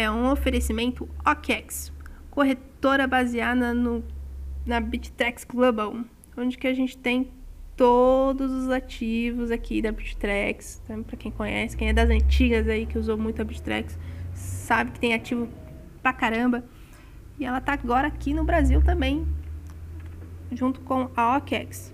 é um oferecimento OKEx, corretora baseada no, na Bittrex Global, onde que a gente tem todos os ativos aqui da Bittrex. Então, para quem conhece, quem é das antigas aí que usou muito a Bittrex, sabe que tem ativo pra caramba. E ela tá agora aqui no Brasil também, junto com a OKEx.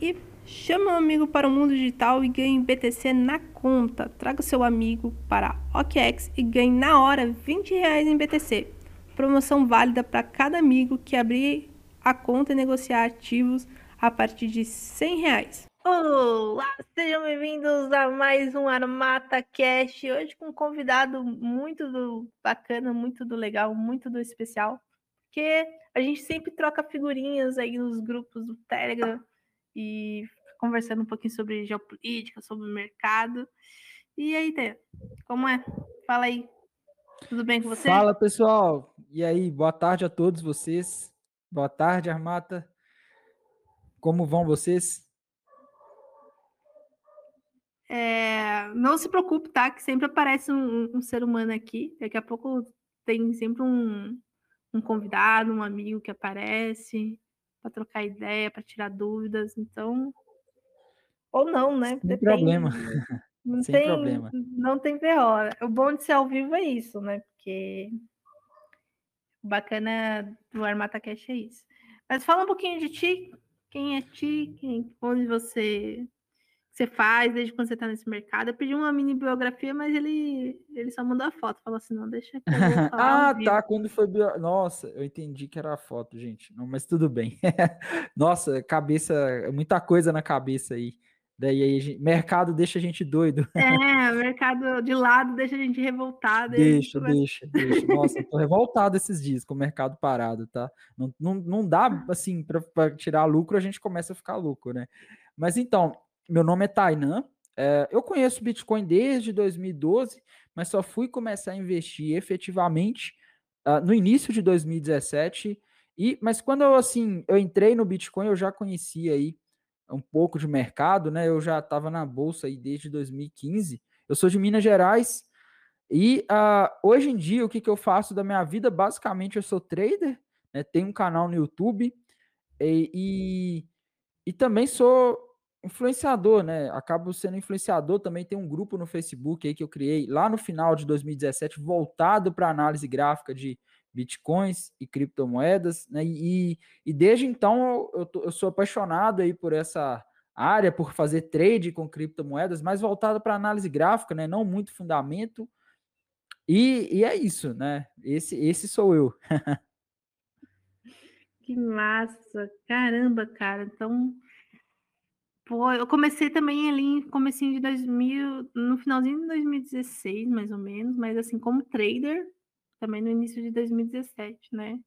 E chama um amigo para o mundo digital e ganhe BTC na conta. Traga seu amigo para OKEx e ganhe na hora 20 reais em BTC. Promoção válida para cada amigo que abrir a conta e negociar ativos a partir de 100 reais. Olá, sejam bem-vindos a mais um Armata Cash. Hoje com um convidado muito do bacana, muito do legal, muito do especial, porque a gente sempre troca figurinhas aí nos grupos do Telegram e conversando um pouquinho sobre geopolítica, sobre o mercado. E aí, Tê, como é? Fala aí. Tudo bem com você? Fala, pessoal. E aí, boa tarde a todos vocês. Boa tarde, Armata. Como vão vocês? É, não se preocupe, tá? Que sempre aparece um, um, ser humano aqui. Daqui a pouco tem sempre um, um convidado, um amigo que aparece para trocar ideia, para tirar dúvidas. Então, ou não, né? Sem Depende. problema. Não Sem tem, problema. Não tem VO. O bom de ser ao vivo é isso, né? Porque o bacana do Armata Cash é isso. Mas fala um pouquinho de ti, quem é ti, quem, onde você você faz desde quando você está nesse mercado. Eu pedi uma mini biografia, mas ele, ele só mandou a foto. Falou assim: não, deixa que eu Ah, tá. Quando foi. Bio... Nossa, eu entendi que era a foto, gente. Não, mas tudo bem. Nossa, cabeça. Muita coisa na cabeça aí. Daí aí, gente... mercado deixa a gente doido. É, mercado de lado deixa a gente revoltado. Deixa, deixa, deixa. Nossa, tô revoltado esses dias com o mercado parado, tá? Não, não, não dá, assim, para tirar lucro, a gente começa a ficar louco, né? Mas então, meu nome é Tainan. É, eu conheço Bitcoin desde 2012, mas só fui começar a investir efetivamente uh, no início de 2017. E, mas quando eu assim eu entrei no Bitcoin, eu já conhecia aí um pouco de mercado, né? Eu já estava na bolsa aí desde 2015. Eu sou de Minas Gerais e uh, hoje em dia o que, que eu faço da minha vida? Basicamente eu sou trader, né? Tenho um canal no YouTube e, e, e também sou influenciador, né? Acabo sendo influenciador. Também tem um grupo no Facebook aí que eu criei lá no final de 2017 voltado para análise gráfica de bitcoins e criptomoedas, né? E, e desde então eu, eu, eu sou apaixonado aí por essa área, por fazer trade com criptomoedas, mais voltada para análise gráfica, né? Não muito fundamento. E, e é isso, né? Esse, esse sou eu. que massa! Caramba, cara. Então, pô, eu comecei também ali em comecinho de 2000, no finalzinho de 2016, mais ou menos, mas assim, como trader, também no início de 2017, né?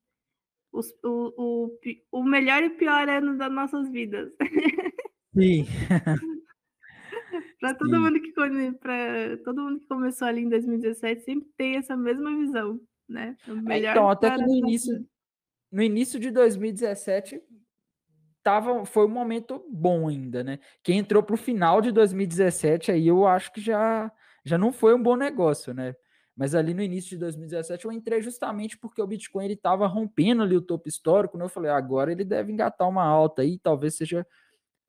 Os, o, o, o melhor e pior ano das nossas vidas. Sim. para todo mundo que para todo mundo que começou ali em 2017 sempre tem essa mesma visão, né? É, então, até que no início no início de 2017 tava, foi um momento bom ainda, né? Quem entrou para o final de 2017 aí eu acho que já já não foi um bom negócio, né? Mas ali no início de 2017 eu entrei justamente porque o Bitcoin ele estava rompendo ali o topo histórico, né? Eu falei, agora ele deve engatar uma alta aí, talvez seja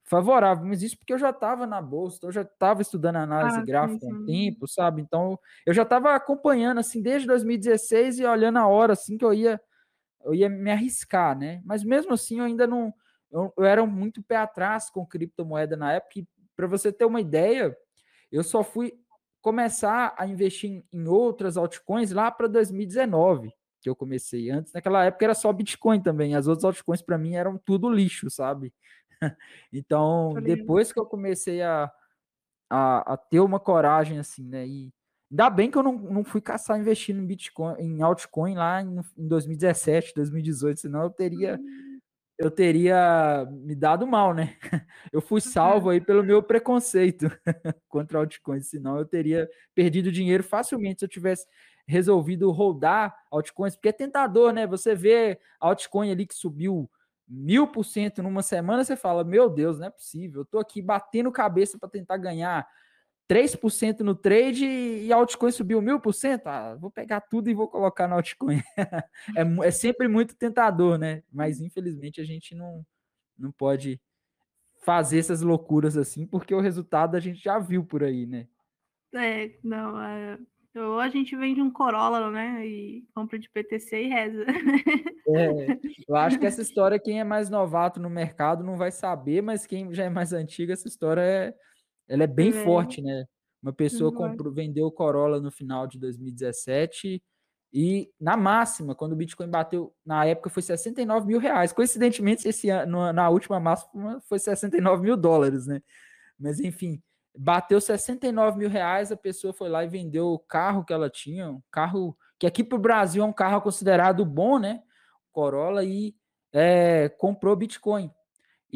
favorável, mas isso porque eu já estava na bolsa, então eu já estava estudando análise ah, gráfica há um tempo, sabe? Então eu já estava acompanhando assim desde 2016 e olhando a hora assim que eu ia eu ia me arriscar, né? Mas mesmo assim eu ainda não eu, eu era muito pé atrás com criptomoeda na época. Para você ter uma ideia, eu só fui começar a investir em outras altcoins lá para 2019, que eu comecei. Antes, naquela época, era só Bitcoin também. As outras altcoins para mim eram tudo lixo, sabe? então, depois que eu comecei a, a, a, ter uma coragem assim, né? E ainda bem que eu não, não fui caçar investindo em Bitcoin, em altcoin lá em, em 2017, 2018, senão eu teria. Hum eu teria me dado mal, né? Eu fui salvo aí pelo meu preconceito contra altcoins, senão eu teria perdido dinheiro facilmente se eu tivesse resolvido rodar altcoins, porque é tentador, né? Você vê altcoin ali que subiu mil por cento numa semana, você fala, meu Deus, não é possível, eu tô aqui batendo cabeça para tentar ganhar 3% no trade e a altcoin subiu 1000%. Ah, vou pegar tudo e vou colocar na altcoin. é, é sempre muito tentador, né? Mas infelizmente a gente não, não pode fazer essas loucuras assim, porque o resultado a gente já viu por aí, né? É, não, é, ou a gente vende um Corolla, né? E compra de PTC e reza. É, eu acho que essa história, quem é mais novato no mercado não vai saber, mas quem já é mais antigo, essa história é, ela é bem é. forte, né? Uma pessoa comprou, vendeu o Corolla no final de 2017 e na máxima, quando o Bitcoin bateu, na época foi 69 mil reais. Coincidentemente, esse ano, na última máxima foi 69 mil dólares, né? Mas enfim, bateu 69 mil reais, a pessoa foi lá e vendeu o carro que ela tinha, um carro que aqui para o Brasil é um carro considerado bom, né? Corolla, e é, comprou Bitcoin.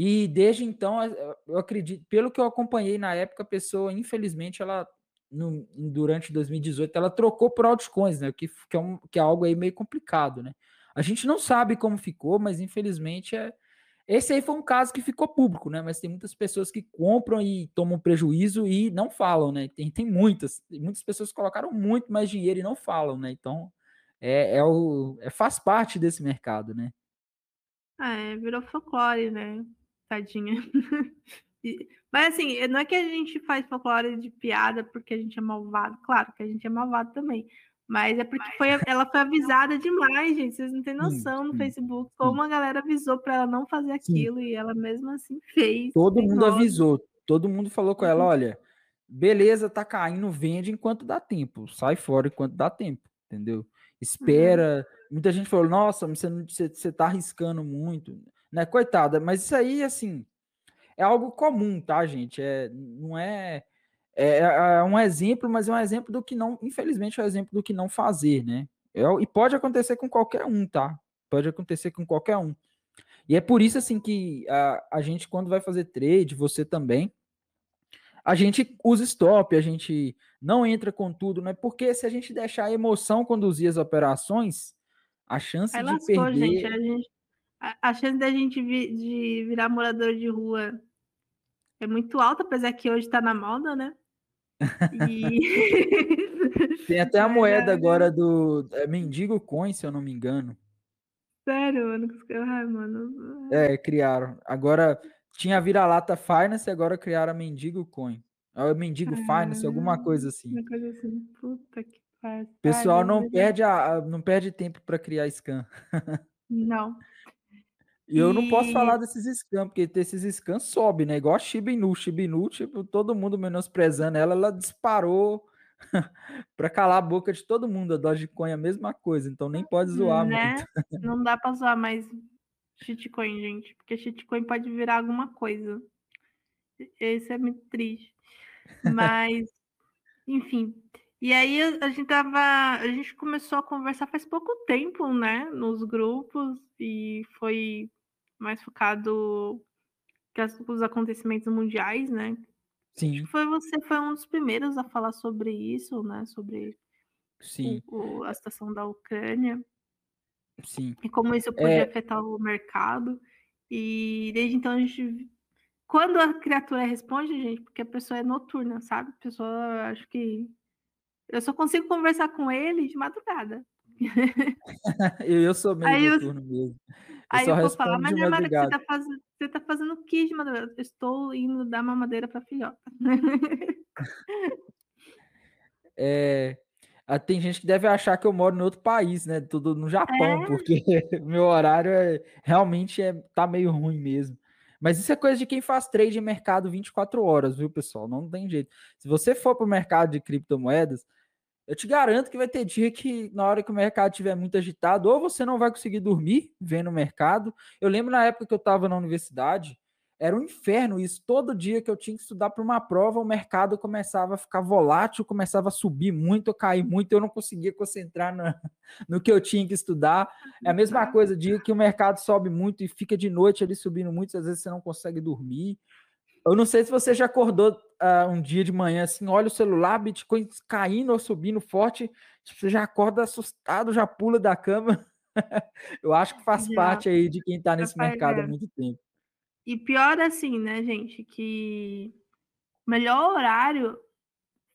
E desde então, eu acredito, pelo que eu acompanhei na época, a pessoa, infelizmente, ela no, durante 2018, ela trocou por altcoins, né? Que, que, é um, que é algo aí meio complicado, né? A gente não sabe como ficou, mas infelizmente é, esse aí foi um caso que ficou público, né? Mas tem muitas pessoas que compram e tomam prejuízo e não falam, né? Tem, tem muitas, muitas pessoas colocaram muito mais dinheiro e não falam, né? Então é, é o, é, faz parte desse mercado, né? É, virou folclore, né? Tadinha. Mas assim, não é que a gente faz folclore de piada porque a gente é malvado. Claro que a gente é malvado também. Mas é porque foi, ela foi avisada demais, gente. Vocês não têm noção no Facebook como a galera avisou para ela não fazer aquilo sim. e ela mesmo assim fez. Todo mundo nome. avisou, todo mundo falou com ela: uhum. olha, beleza, tá caindo, vende enquanto dá tempo, sai fora enquanto dá tempo, entendeu? Espera. Uhum. Muita gente falou: nossa, você, você tá arriscando muito, né? Coitada, mas isso aí, assim, é algo comum, tá, gente? É, não é é, é, é, um exemplo, mas é um exemplo do que não, infelizmente, é um exemplo do que não fazer, né? É, e pode acontecer com qualquer um, tá? Pode acontecer com qualquer um. E é por isso, assim, que a, a gente, quando vai fazer trade, você também, a gente usa stop, a gente não entra com tudo, né? Porque se a gente deixar a emoção conduzir as operações, a chance Aí de lascou, perder... Gente, a, gente, a, a chance da gente vi, de virar morador de rua é muito alta, apesar que hoje tá na moda, né? E... Tem até a moeda agora do é Mendigo Coin, se eu não me engano. Sério, mano? Ai, mano. É, criaram. Agora tinha a vira-lata Finance, agora criaram a Mendigo Coin. É o Mendigo ah, Finance, alguma coisa assim. Uma coisa assim. Puta que pariu. Pessoal não perde, a, não perde tempo para criar scan. Não. E eu não posso falar desses scams, porque esses scams sobe, né? Igual a Shiba Inu. Shiba Inu, tipo, todo mundo menosprezando ela, ela disparou para calar a boca de todo mundo. A Dogecoin é a mesma coisa, então nem pode zoar né? muito. Não dá para zoar mais shitcoin, gente, porque shitcoin pode virar alguma coisa. Esse é muito triste. Mas, enfim. E aí a gente tava, a gente começou a conversar faz pouco tempo, né, nos grupos e foi mais focado os acontecimentos mundiais, né? Sim. Foi você foi um dos primeiros a falar sobre isso, né? Sobre Sim. O, a situação da Ucrânia. Sim. E como isso podia é... afetar o mercado. E desde então a gente. Quando a criatura responde, gente, porque a pessoa é noturna, sabe? A pessoa, acho que. Eu só consigo conversar com ele de madrugada. eu sou meio Aí noturno eu... mesmo. Aí eu, vou falar, mas é que você tá fazendo, você tá fazendo o que de madrugada? Eu estou indo dar mamadeira para filhota. é, ah, tem gente que deve achar que eu moro em outro país, né? Tudo no Japão, é. porque meu horário é, realmente é, tá meio ruim mesmo. Mas isso é coisa de quem faz trade em mercado 24 horas, viu, pessoal? Não tem jeito. Se você for para o mercado de criptomoedas, eu te garanto que vai ter dia que, na hora que o mercado estiver muito agitado, ou você não vai conseguir dormir vendo o mercado. Eu lembro na época que eu estava na universidade, era um inferno isso. Todo dia que eu tinha que estudar para uma prova, o mercado começava a ficar volátil, começava a subir muito, a cair muito, eu não conseguia concentrar no, no que eu tinha que estudar. É a mesma coisa, dia que o mercado sobe muito e fica de noite ali subindo muito, às vezes você não consegue dormir. Eu não sei se você já acordou uh, um dia de manhã assim, olha o celular, Bitcoin caindo ou subindo forte, tipo, você já acorda assustado, já pula da cama. Eu acho que faz já. parte aí de quem está nesse mercado há muito tempo. E pior assim, né, gente, que melhor horário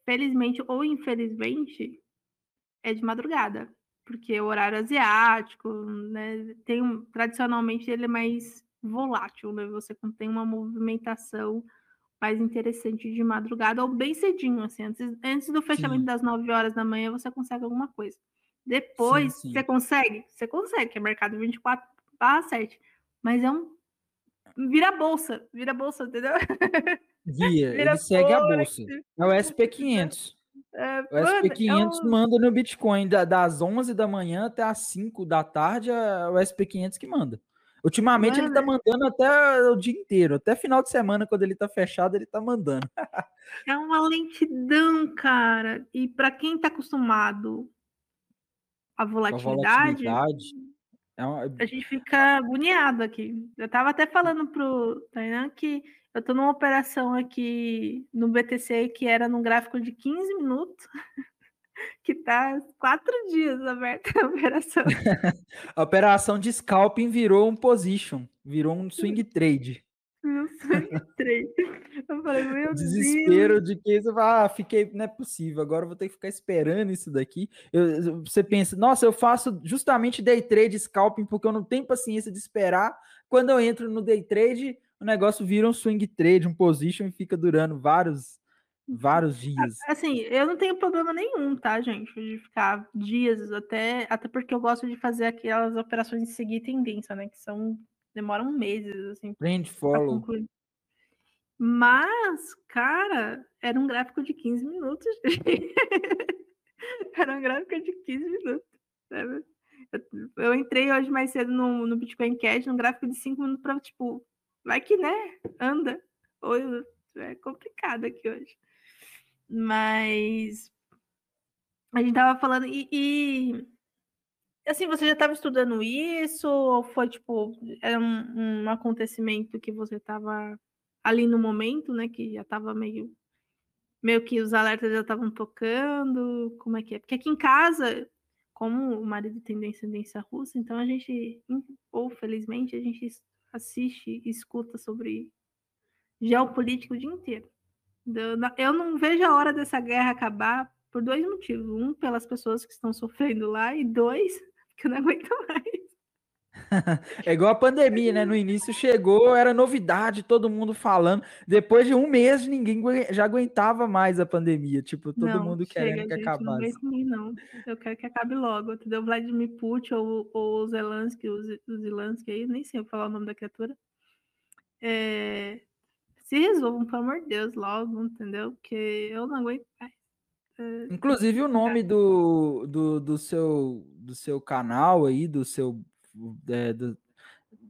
felizmente ou infelizmente, é de madrugada, porque o horário asiático, né, tem tradicionalmente ele é mais volátil, né? Você tem uma movimentação mais interessante de madrugada ou bem cedinho, assim, antes, antes do fechamento sim. das 9 horas da manhã você consegue alguma coisa. Depois, sim, sim. você consegue? Você consegue, que é mercado 24 barra 7. Mas é um. Vira bolsa, vira bolsa, entendeu? Via, vira ele segue a bolsa. É o SP500. É, o SP500 é um... manda no Bitcoin das 11 da manhã até as 5 da tarde, é o SP500 que manda. Ultimamente Mano. ele tá mandando até o dia inteiro, até final de semana, quando ele tá fechado, ele tá mandando. é uma lentidão, cara. E para quem tá acostumado à volatilidade, a, volatilidade é uma... a gente fica agoniado aqui. Eu tava até falando pro Tainan que eu tô numa operação aqui no BTC que era num gráfico de 15 minutos. que tá quatro dias aberta a operação. a operação de scalping virou um position, virou um swing trade. Um swing trade. Eu falei, meu Desespero Deus. de que isso, ah, fiquei, não é possível, agora eu vou ter que ficar esperando isso daqui. Eu, você pensa, nossa, eu faço justamente day trade scalping porque eu não tenho paciência de esperar. Quando eu entro no day trade, o negócio vira um swing trade, um position e fica durando vários vários dias. Assim, eu não tenho problema nenhum, tá, gente, de ficar dias até, até porque eu gosto de fazer aquelas operações de seguir tendência, né, que são demoram meses assim. Trend follow. Mas, cara, era um gráfico de 15 minutos. era um gráfico de 15 minutos. Sabe? Eu, eu entrei hoje mais cedo no, no Bitcoin Cash, num gráfico de 5 minutos para tipo, vai que né, anda. Oi, é complicado aqui hoje. Mas a gente tava falando e, e assim, você já estava estudando isso ou foi tipo era um, um acontecimento que você estava ali no momento, né, que já estava meio meio que os alertas já estavam tocando, como é que é? Porque aqui em casa, como o marido tem descendência russa, então a gente, ou felizmente, a gente assiste e escuta sobre geopolítica o dia inteiro. Eu não vejo a hora dessa guerra acabar por dois motivos. Um, pelas pessoas que estão sofrendo lá, e dois, que eu não aguento mais. é igual a pandemia, né? No início chegou, era novidade, todo mundo falando. Depois de um mês, ninguém já aguentava mais a pandemia. Tipo, todo não, mundo chega, querendo que gente, acabasse. Não mim, não. Eu quero que acabe logo. Entendeu? Vladimir Putin ou, ou o Zelensky, o Zelensky aí, nem sei falar o nome da criatura. É, se resolvam, pelo amor de Deus, logo, entendeu? Porque eu não aguento mais. É... Inclusive o nome do, do, do, seu, do seu canal aí, do seu, é, do,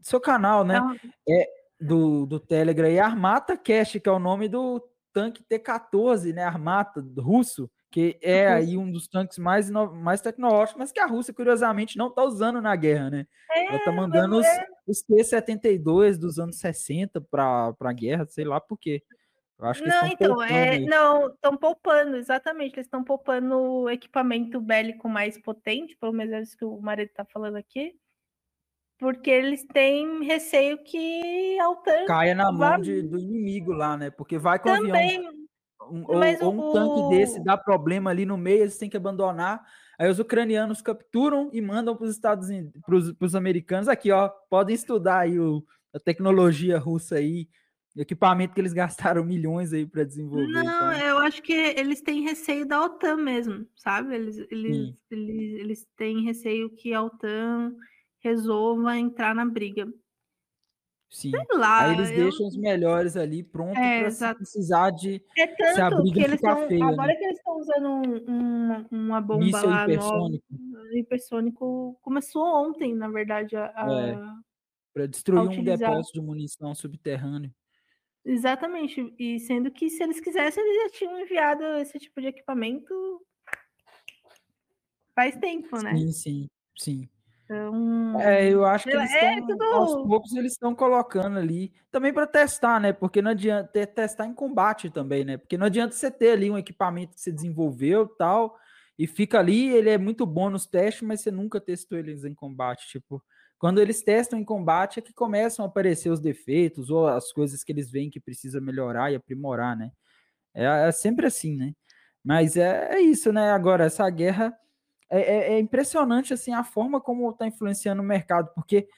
seu canal, né? É, do, do Telegram e Armata Cash, que é o nome do tanque T-14, né? Armata russo que é aí um dos tanques mais, mais tecnológicos, mas que a Rússia, curiosamente, não está usando na guerra, né? É, Ela está mandando os, é. os T-72 dos anos 60 para a guerra, sei lá por quê. Eu acho que não, então, é, não, estão poupando, exatamente, eles estão poupando equipamento bélico mais potente, pelo menos é isso que o marido está falando aqui, porque eles têm receio que a OTAN caia na mão de, do inimigo lá, né? Porque vai com Também, avião um, ou, ou, um o... tanque desse dá problema ali no meio, eles têm que abandonar. Aí os ucranianos capturam e mandam para os Estados Unidos, para os americanos. Aqui, ó, podem estudar aí o, a tecnologia russa aí, equipamento que eles gastaram milhões aí para desenvolver. Não, então. eu acho que eles têm receio da OTAN mesmo, sabe? Eles, eles, eles, eles têm receio que a OTAN resolva entrar na briga. Sim. Sei lá, Aí eles eu... deixam os melhores ali prontos é, para precisar de é tanto se a briga que eles ficar tão, feia. Agora né? que eles estão usando um, um, uma bomba Míssel lá hipersônico. Nova, hipersônico começou ontem, na verdade, a, é, para destruir um depósito de munição subterrâneo. Exatamente. E sendo que se eles quisessem, eles já tinham enviado esse tipo de equipamento faz tempo, né? Sim, sim, sim. Então, é, eu acho que eles é, estão, tudo... aos poucos eles estão colocando ali, também para testar, né? Porque não adianta testar em combate também, né? Porque não adianta você ter ali um equipamento que você desenvolveu tal, e fica ali, ele é muito bom nos testes, mas você nunca testou eles em combate. Tipo, quando eles testam em combate é que começam a aparecer os defeitos ou as coisas que eles veem que precisa melhorar e aprimorar, né? É, é sempre assim, né? Mas é, é isso, né? Agora, essa guerra é, é, é impressionante assim a forma como está influenciando o mercado, porque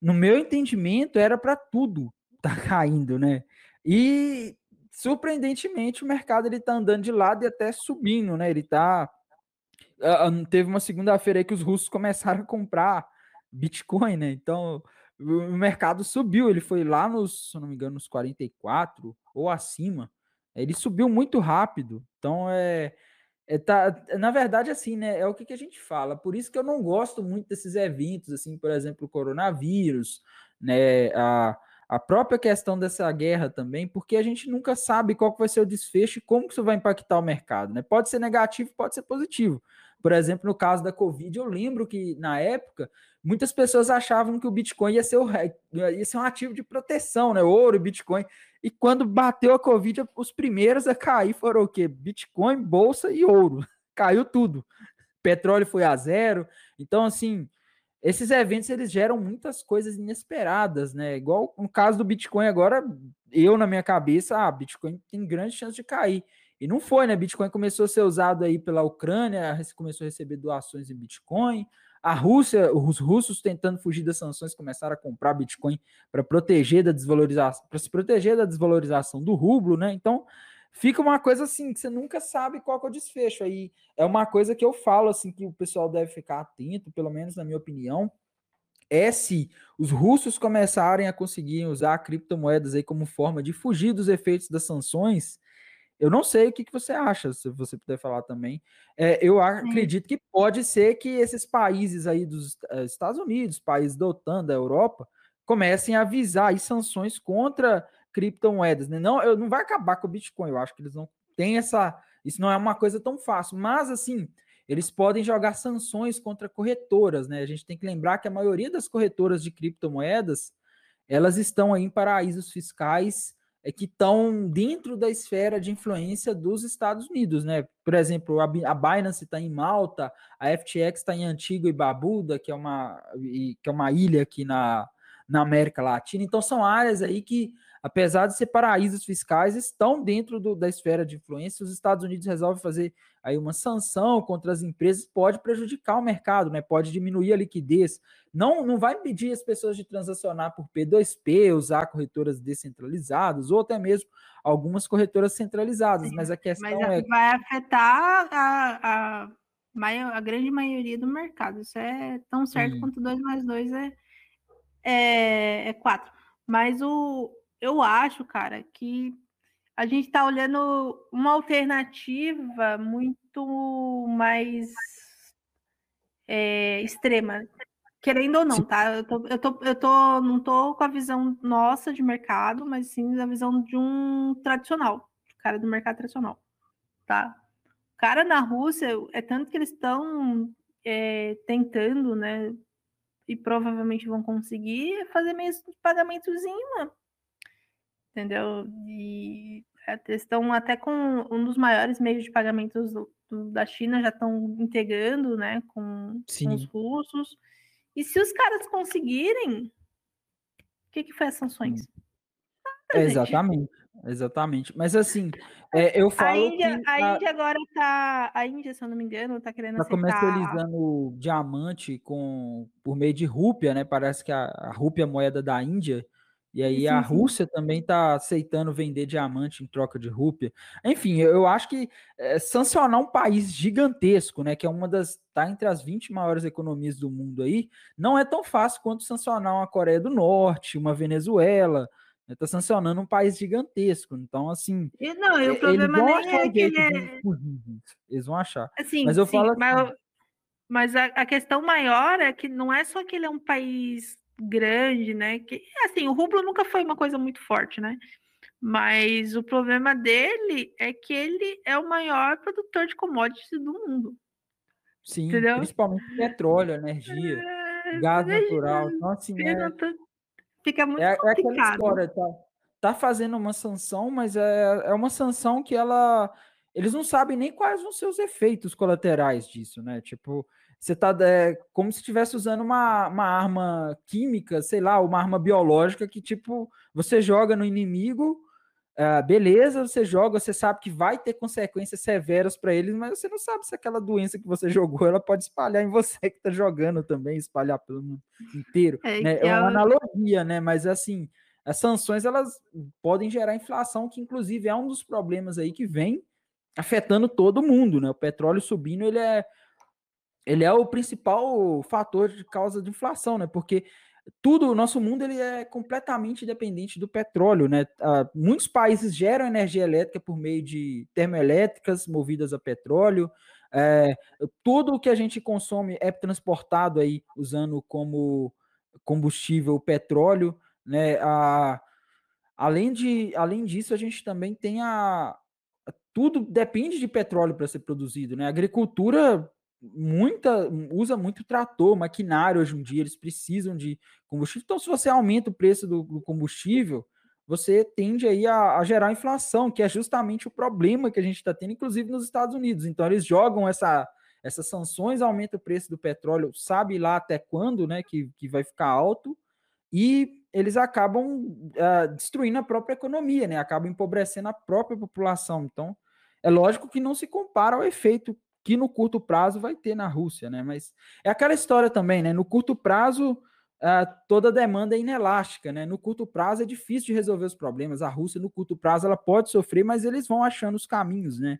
no meu entendimento era para tudo tá caindo, né? E surpreendentemente o mercado ele tá andando de lado e até subindo, né? Ele tá teve uma segunda-feira aí que os russos começaram a comprar Bitcoin, né? Então o mercado subiu, ele foi lá nos, se não me engano, nos 44 ou acima. Ele subiu muito rápido. Então é, é tá, na verdade assim, né, é o que, que a gente fala. Por isso que eu não gosto muito desses eventos assim, por exemplo, o coronavírus, né, a a própria questão dessa guerra também, porque a gente nunca sabe qual vai ser o desfecho e como que isso vai impactar o mercado, né? Pode ser negativo, pode ser positivo. Por exemplo, no caso da Covid, eu lembro que na época muitas pessoas achavam que o Bitcoin ia ser, o, ia ser um ativo de proteção, né? Ouro, Bitcoin. E quando bateu a Covid, os primeiros a cair foram o quê? Bitcoin, bolsa e ouro. Caiu tudo. Petróleo foi a zero. Então, assim, esses eventos eles geram muitas coisas inesperadas, né? Igual no caso do Bitcoin agora, eu na minha cabeça, ah, Bitcoin tem grande chance de cair. E não foi, né? Bitcoin começou a ser usado aí pela Ucrânia, começou a receber doações em Bitcoin. A Rússia, os russos tentando fugir das sanções começaram a comprar Bitcoin para proteger da desvalorização, para se proteger da desvalorização do rublo, né? Então, fica uma coisa assim que você nunca sabe qual é o desfecho. Aí é uma coisa que eu falo assim que o pessoal deve ficar atento, pelo menos na minha opinião, é se os russos começarem a conseguir usar criptomoedas aí como forma de fugir dos efeitos das sanções. Eu não sei o que, que você acha, se você puder falar também. É, eu acredito que pode ser que esses países aí dos uh, Estados Unidos, países da OTAN, da Europa, comecem a avisar aí sanções contra criptomoedas, né? Não, eu, não vai acabar com o Bitcoin, eu acho que eles não têm essa. Isso não é uma coisa tão fácil, mas assim, eles podem jogar sanções contra corretoras, né? A gente tem que lembrar que a maioria das corretoras de criptomoedas elas estão aí em paraísos fiscais é, que estão dentro da esfera de influência dos Estados Unidos, né? Por exemplo, a, a Binance está em Malta, a FTX está em Antigua e Barbuda, que é uma, que é uma ilha aqui na, na América Latina. Então, são áreas aí que apesar de ser paraísos fiscais, estão dentro do, da esfera de influência. Os Estados Unidos resolvem fazer aí uma sanção contra as empresas, pode prejudicar o mercado, né? Pode diminuir a liquidez. Não, não vai impedir as pessoas de transacionar por P2P, usar corretoras descentralizadas ou até mesmo algumas corretoras centralizadas. Sim, mas a questão mas é vai afetar a, a, a, grande maioria do mercado. Isso é tão certo Sim. quanto 2 mais 2 é, é, é 4. Mas o, eu acho, cara, que a gente está olhando uma alternativa muito mais é, extrema, querendo ou não, tá? Eu, tô, eu, tô, eu tô, não tô com a visão nossa de mercado, mas sim a visão de um tradicional, cara do mercado tradicional, tá? O cara na Rússia, é tanto que eles estão é, tentando, né? E provavelmente vão conseguir fazer meio de pagamentozinho, mano entendeu? E estão até com um dos maiores meios de pagamentos do, do, da China, já estão integrando né, com, com, os russos. E se os caras conseguirem, o que, que foi as sanções? Nada, exatamente, exatamente. Mas assim, é, eu falo. A Índia, que, a, a Índia agora está. A Índia, se eu não me engano, está querendo tá comercializando diamante com, por meio de rúpia, né? Parece que a, a rúpia é a moeda da Índia. E aí a Rússia sim. também está aceitando vender diamante em troca de rúpia. Enfim, eu acho que é, sancionar um país gigantesco, né, que é uma das tá entre as 20 maiores economias do mundo aí, não é tão fácil quanto sancionar uma Coreia do Norte, uma Venezuela. Né, tá sancionando um país gigantesco. Então, assim. E não, e o problema nem é que ele é... Eles vão achar. Assim, mas eu sim, falo. Assim, mas, mas a, a questão maior é que não é só que ele é um país grande, né? Que assim, o rublo nunca foi uma coisa muito forte, né? Mas o problema dele é que ele é o maior produtor de commodities do mundo. Sim, entendeu? principalmente petróleo, energia, é, gás natural. Então, assim, é, fica muito é, complicado. É aquela história, tá, tá fazendo uma sanção, mas é, é uma sanção que ela. Eles não sabem nem quais vão ser os efeitos colaterais disso, né? Tipo, você tá é, como se estivesse usando uma, uma arma química, sei lá, uma arma biológica que, tipo, você joga no inimigo, Uh, beleza, você joga, você sabe que vai ter consequências severas para eles, mas você não sabe se aquela doença que você jogou ela pode espalhar em você que está jogando também, espalhar pelo mundo inteiro. É, né? é uma analogia, né? Mas assim, as sanções elas podem gerar inflação, que inclusive é um dos problemas aí que vem afetando todo mundo, né? O petróleo subindo, ele é ele é o principal fator de causa de inflação, né? Porque tudo, o nosso mundo ele é completamente dependente do petróleo, né? Uh, muitos países geram energia elétrica por meio de termoelétricas movidas a petróleo. É, tudo o que a gente consome é transportado aí usando como combustível petróleo, né? Uh, além, de, além disso, a gente também tem a. Tudo depende de petróleo para ser produzido, né? A agricultura muita usa muito trator, maquinário hoje em dia, eles precisam de combustível. Então, se você aumenta o preço do, do combustível, você tende aí a, a, gerar inflação, que é justamente o problema que a gente está tendo, inclusive nos Estados Unidos. Então, eles jogam essa, essas sanções, aumenta o preço do petróleo, sabe lá até quando, né, que, que vai ficar alto, e eles acabam uh, destruindo a própria economia, né, acabam empobrecendo a própria população. Então, é lógico que não se compara ao efeito que no curto prazo vai ter na Rússia, né? Mas é aquela história também, né? No curto prazo, uh, toda demanda é inelástica, né? No curto prazo é difícil de resolver os problemas. A Rússia, no curto prazo, ela pode sofrer, mas eles vão achando os caminhos, né?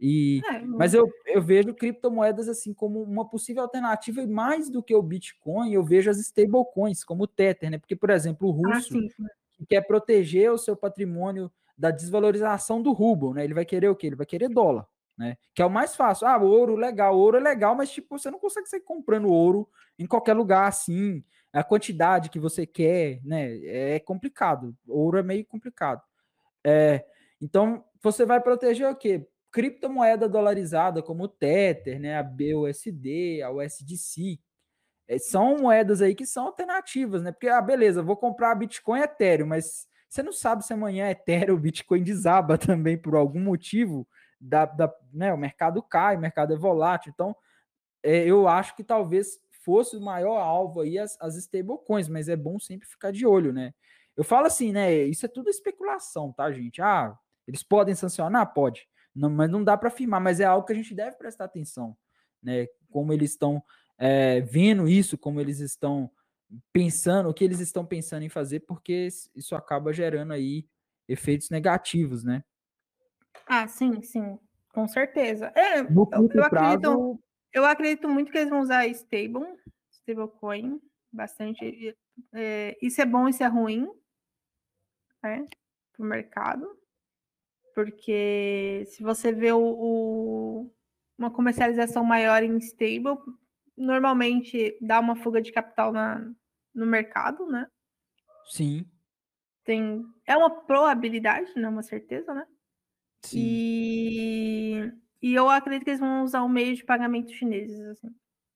E, é, mas eu, eu vejo criptomoedas assim como uma possível alternativa e mais do que o Bitcoin, eu vejo as stablecoins como o Tether, né? Porque, por exemplo, o ah, russo ah, que quer proteger o seu patrimônio da desvalorização do ruble, né? Ele vai querer o quê? Ele vai querer dólar né? Que é o mais fácil. Ah, ouro, legal, ouro é legal, mas tipo, você não consegue sair comprando ouro em qualquer lugar assim. A quantidade que você quer, né? É complicado. Ouro é meio complicado. É, então, você vai proteger o quê? Criptomoeda dolarizada como o Tether, né? A BUSD, a USDC. É, são moedas aí que são alternativas, né? Porque, ah, beleza, vou comprar Bitcoin Ethereum, mas você não sabe se amanhã Ethereum, Bitcoin desaba também por algum motivo da, da, né, o mercado cai, o mercado é volátil. Então, é, eu acho que talvez fosse o maior alvo aí as, as stablecoins, mas é bom sempre ficar de olho, né? Eu falo assim, né? Isso é tudo especulação, tá, gente? Ah, eles podem sancionar? Pode. Não, mas não dá para afirmar, mas é algo que a gente deve prestar atenção, né? Como eles estão é, vendo isso, como eles estão pensando, o que eles estão pensando em fazer, porque isso acaba gerando aí efeitos negativos, né? Ah, sim, sim, com certeza. É, eu, eu acredito, eu acredito muito que eles vão usar stable, stablecoin, bastante. É, isso é bom, isso é ruim, né, para o mercado, porque se você vê o, o, uma comercialização maior em stable, normalmente dá uma fuga de capital na, no mercado, né? Sim. Tem, é uma probabilidade, não é uma certeza, né? E, e eu acredito que eles vão usar o meio de pagamento chineses, assim.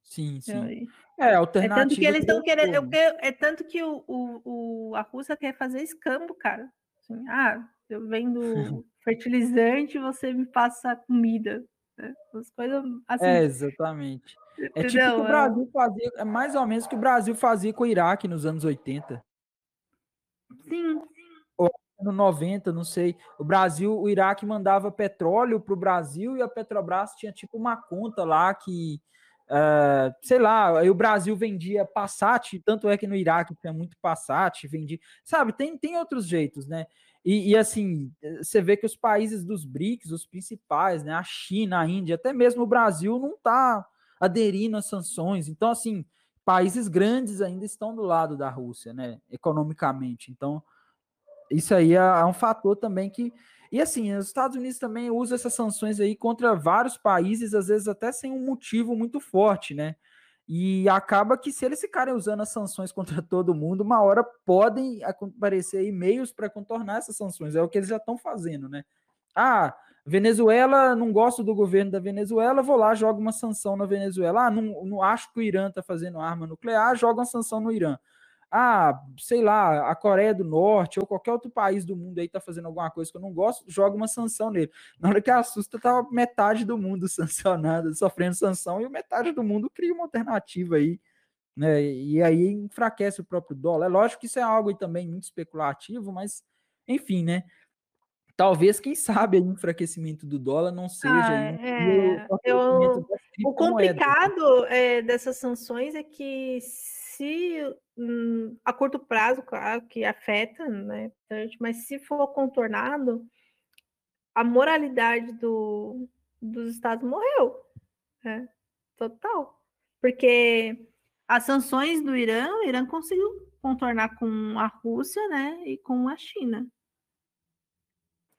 Sim, sim. é, alternativa. É tanto que eles estão querendo. é tanto que o, o, o, a Rússia quer fazer escambo, cara. Assim, ah, eu vendo fertilizante, você me passa comida. Né? As coisas assim. É, exatamente. É tipo o que o é Brasil fazia, é mais ou menos o que o Brasil fazia com o Iraque nos anos 80. Sim, no 90, não sei. O Brasil, o Iraque mandava petróleo para o Brasil e a Petrobras tinha tipo uma conta lá que, uh, sei lá, aí o Brasil vendia Passat, tanto é que no Iraque tinha muito Passat, vendia, sabe, tem, tem outros jeitos, né? E, e, assim, você vê que os países dos BRICS, os principais, né, a China, a Índia, até mesmo o Brasil não está aderindo às sanções. Então, assim, países grandes ainda estão do lado da Rússia, né, economicamente. Então, isso aí é, é, um fator também que. E assim, os Estados Unidos também usam essas sanções aí contra vários países, às vezes até sem um motivo muito forte, né? E acaba que se eles ficarem usando as sanções contra todo mundo, uma hora podem aparecer e-mails para contornar essas sanções. É o que eles já estão fazendo, né? Ah, Venezuela, não gosto do governo da Venezuela, vou lá, jogo uma sanção na Venezuela. Ah, não, não acho que o Irã está fazendo arma nuclear, joga uma sanção no Irã ah, sei lá, a Coreia do Norte ou qualquer outro país do mundo aí tá fazendo alguma coisa que eu não gosto, joga uma sanção nele. Na hora que assusta, tava metade do mundo sancionado, sofrendo sanção, e metade do mundo cria uma alternativa aí, né? E aí enfraquece o próprio dólar. É lógico que isso é algo aí também muito especulativo, mas enfim, né? talvez, quem sabe, o enfraquecimento do dólar não seja ah, é, eu, o complicado é, dessas sanções é que se hum, a curto prazo, claro que afeta, né? Mas se for contornado, a moralidade do, dos estados morreu. Né? Total. Porque as sanções do Irã, o Irã conseguiu contornar com a Rússia, né? E com a China.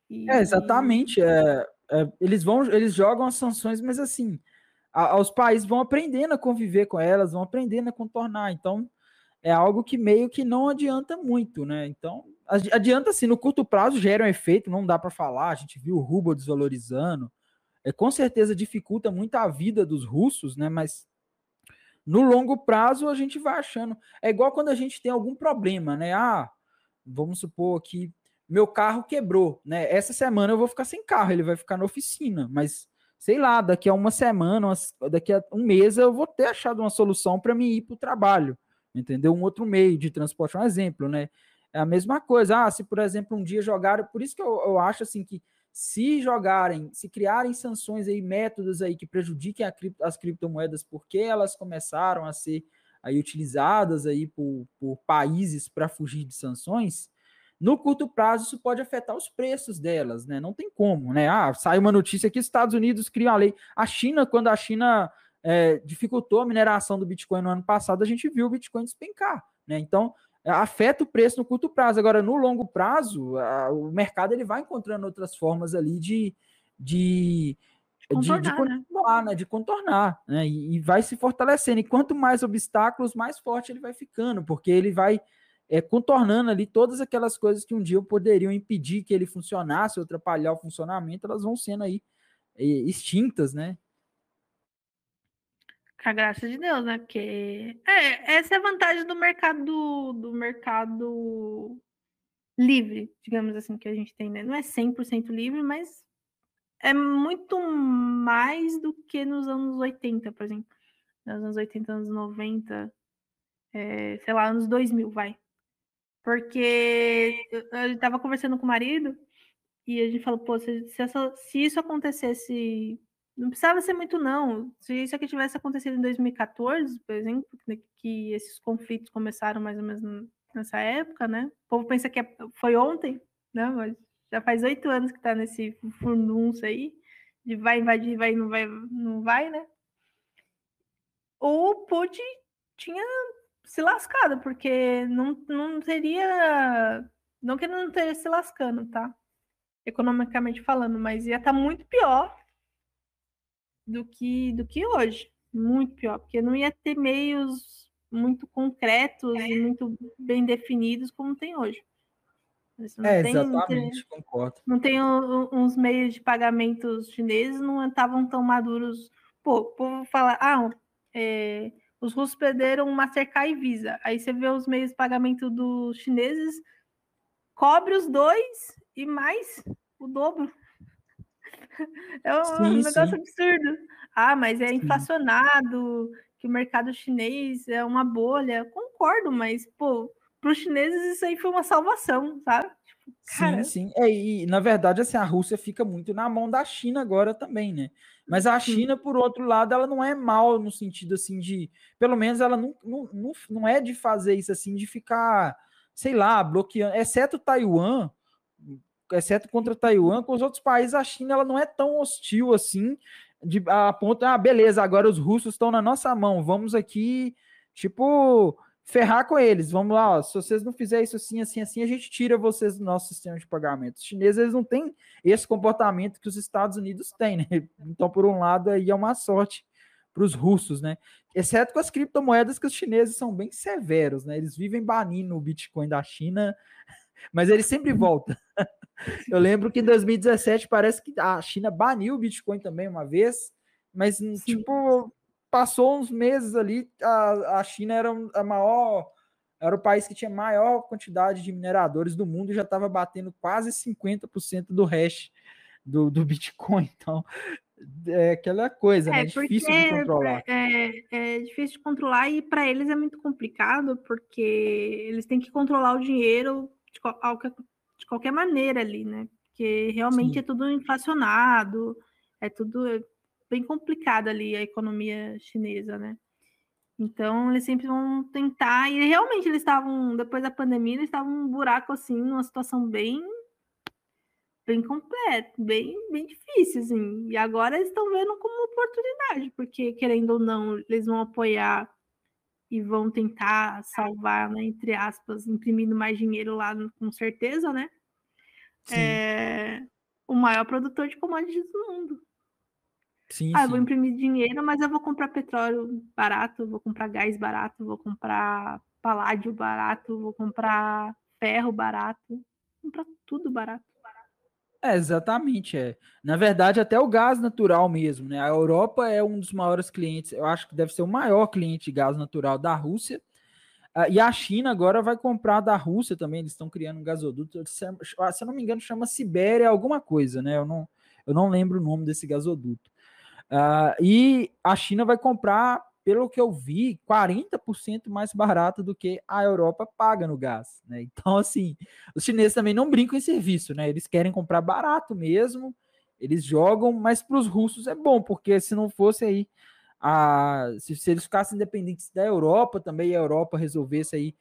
E... É, exatamente. É, é, eles vão, eles jogam as sanções, mas assim, a, os países vão aprendendo a conviver com elas, vão aprendendo a contornar. Então, é algo que meio que não adianta muito, né? Então, adianta assim, no curto prazo gera um efeito, não dá para falar, a gente viu o rublo desvalorizando, é, com certeza dificulta muito a vida dos russos, né? Mas no longo prazo a gente vai achando. É igual quando a gente tem algum problema, né? Ah, vamos supor que meu carro quebrou, né? Essa semana eu vou ficar sem carro, ele vai ficar na oficina, mas sei lá, daqui a uma semana, daqui a um mês eu vou ter achado uma solução para mim ir para o trabalho, entendeu? Um outro meio de transporte, um exemplo, né? É a mesma coisa. Ah, se por exemplo um dia jogaram, por isso que eu, eu acho assim que se jogarem, se criarem sanções aí, métodos aí que prejudiquem cripto, as criptomoedas, porque elas começaram a ser aí utilizadas aí por, por países para fugir de sanções, no curto prazo isso pode afetar os preços delas, né? Não tem como, né? Ah, sai uma notícia que Estados Unidos criam a lei. A China, quando a China é, dificultou a mineração do Bitcoin no ano passado, a gente viu o Bitcoin despencar, né? Então, afeta o preço no curto prazo. Agora, no longo prazo, a, o mercado ele vai encontrando outras formas ali de, de, contornar, de, de contornar, né? né? de contornar né? E, e, vai se fortalecendo. E quanto mais obstáculos, mais forte ele vai ficando, porque ele vai é, contornando ali todas aquelas coisas que um dia poderiam impedir que ele funcionasse ou atrapalhar o funcionamento, elas vão sendo aí é, extintas, né? A graça de Deus, né? Porque é, essa é a vantagem do mercado do mercado livre, digamos assim, que a gente tem, né? Não é 100% livre, mas é muito mais do que nos anos 80, por exemplo. Nos anos 80, anos 90, é, sei lá, anos 2000, vai. Porque eu estava conversando com o marido e a gente falou, pô, se, se, essa, se isso acontecesse não precisava ser muito, não. Se isso aqui tivesse acontecido em 2014, por exemplo, que esses conflitos começaram mais ou menos nessa época, né? O povo pensa que é, foi ontem, né? Mas já faz oito anos que está nesse furdunço aí, de vai invadir, vai, não vai, não vai, né? O Putin tinha se lascado, porque não, não teria. Não que ele não esteja se lascando, tá? Economicamente falando, mas ia estar tá muito pior do que, do que hoje. Muito pior, porque não ia ter meios muito concretos e muito bem definidos como tem hoje. é, tem, exatamente, tem, concordo. Não tem uns meios de pagamentos chineses, não estavam tão maduros. Pô, o povo fala, ah, é, os russos perderam Mastercard e Visa. Aí você vê os meios de pagamento dos chineses, cobre os dois e mais o dobro. É um, sim, negócio sim. absurdo. Ah, mas é inflacionado, que o mercado chinês é uma bolha. Concordo, mas, pô, para os chineses isso aí foi uma salvação, sabe? Tipo. Sim, sim. É, e na verdade, assim, a Rússia fica muito na mão da China agora também, né? Mas a China, por outro lado, ela não é mal no sentido assim de. Pelo menos ela não, não, não, não é de fazer isso assim, de ficar, sei lá, bloqueando. Exceto Taiwan, exceto contra Taiwan, com os outros países, a China ela não é tão hostil assim, de, a ponto, ah, beleza, agora os russos estão na nossa mão, vamos aqui, tipo, ferrar com eles, vamos lá, ó, se vocês não fizerem isso assim, assim, assim, a gente tira vocês do nosso sistema de pagamento. Os chineses, eles não têm esse comportamento que os Estados Unidos têm, né? Então, por um lado, aí é uma sorte para os russos, né? Exceto com as criptomoedas que os chineses são bem severos, né? Eles vivem banindo o Bitcoin da China, mas ele sempre volta. Eu lembro que em 2017 parece que a China baniu o Bitcoin também uma vez, mas Sim. tipo passou uns meses ali, a, a China era a maior, era o país que tinha maior quantidade de mineradores do mundo e já estava batendo quase 50% do hash do, do Bitcoin. Então, é aquela coisa, né? é, né? Difícil de controlar. É, é difícil de controlar e para eles é muito complicado porque eles têm que controlar o dinheiro de, de qualquer maneira ali, né? porque realmente Sim. é tudo inflacionado, é tudo bem complicado ali a economia chinesa, né? Então eles sempre vão tentar, e realmente eles estavam, depois da pandemia, eles estavam um buraco assim, numa situação bem bem completo, bem, bem difícil, assim. E agora eles estão vendo como oportunidade, porque querendo ou não, eles vão apoiar e vão tentar salvar, né, entre aspas, imprimindo mais dinheiro lá, com certeza, né? É, o maior produtor de commodities do mundo. Sim, ah, sim. eu vou imprimir dinheiro, mas eu vou comprar petróleo barato, vou comprar gás barato, vou comprar paládio barato, vou comprar ferro barato, vou comprar tudo barato. É, exatamente, é. Na verdade, até o gás natural mesmo, né? A Europa é um dos maiores clientes, eu acho que deve ser o maior cliente de gás natural da Rússia. Uh, e a China agora vai comprar da Rússia também, eles estão criando um gasoduto, se, se eu não me engano, chama Sibéria alguma coisa, né? Eu não, eu não lembro o nome desse gasoduto. Uh, e a China vai comprar pelo que eu vi, 40% mais barato do que a Europa paga no gás, né? Então, assim, os chineses também não brincam em serviço, né? Eles querem comprar barato mesmo, eles jogam, mas para os russos é bom, porque se não fosse aí, a, se, se eles ficassem independentes da Europa também, a Europa resolvesse aí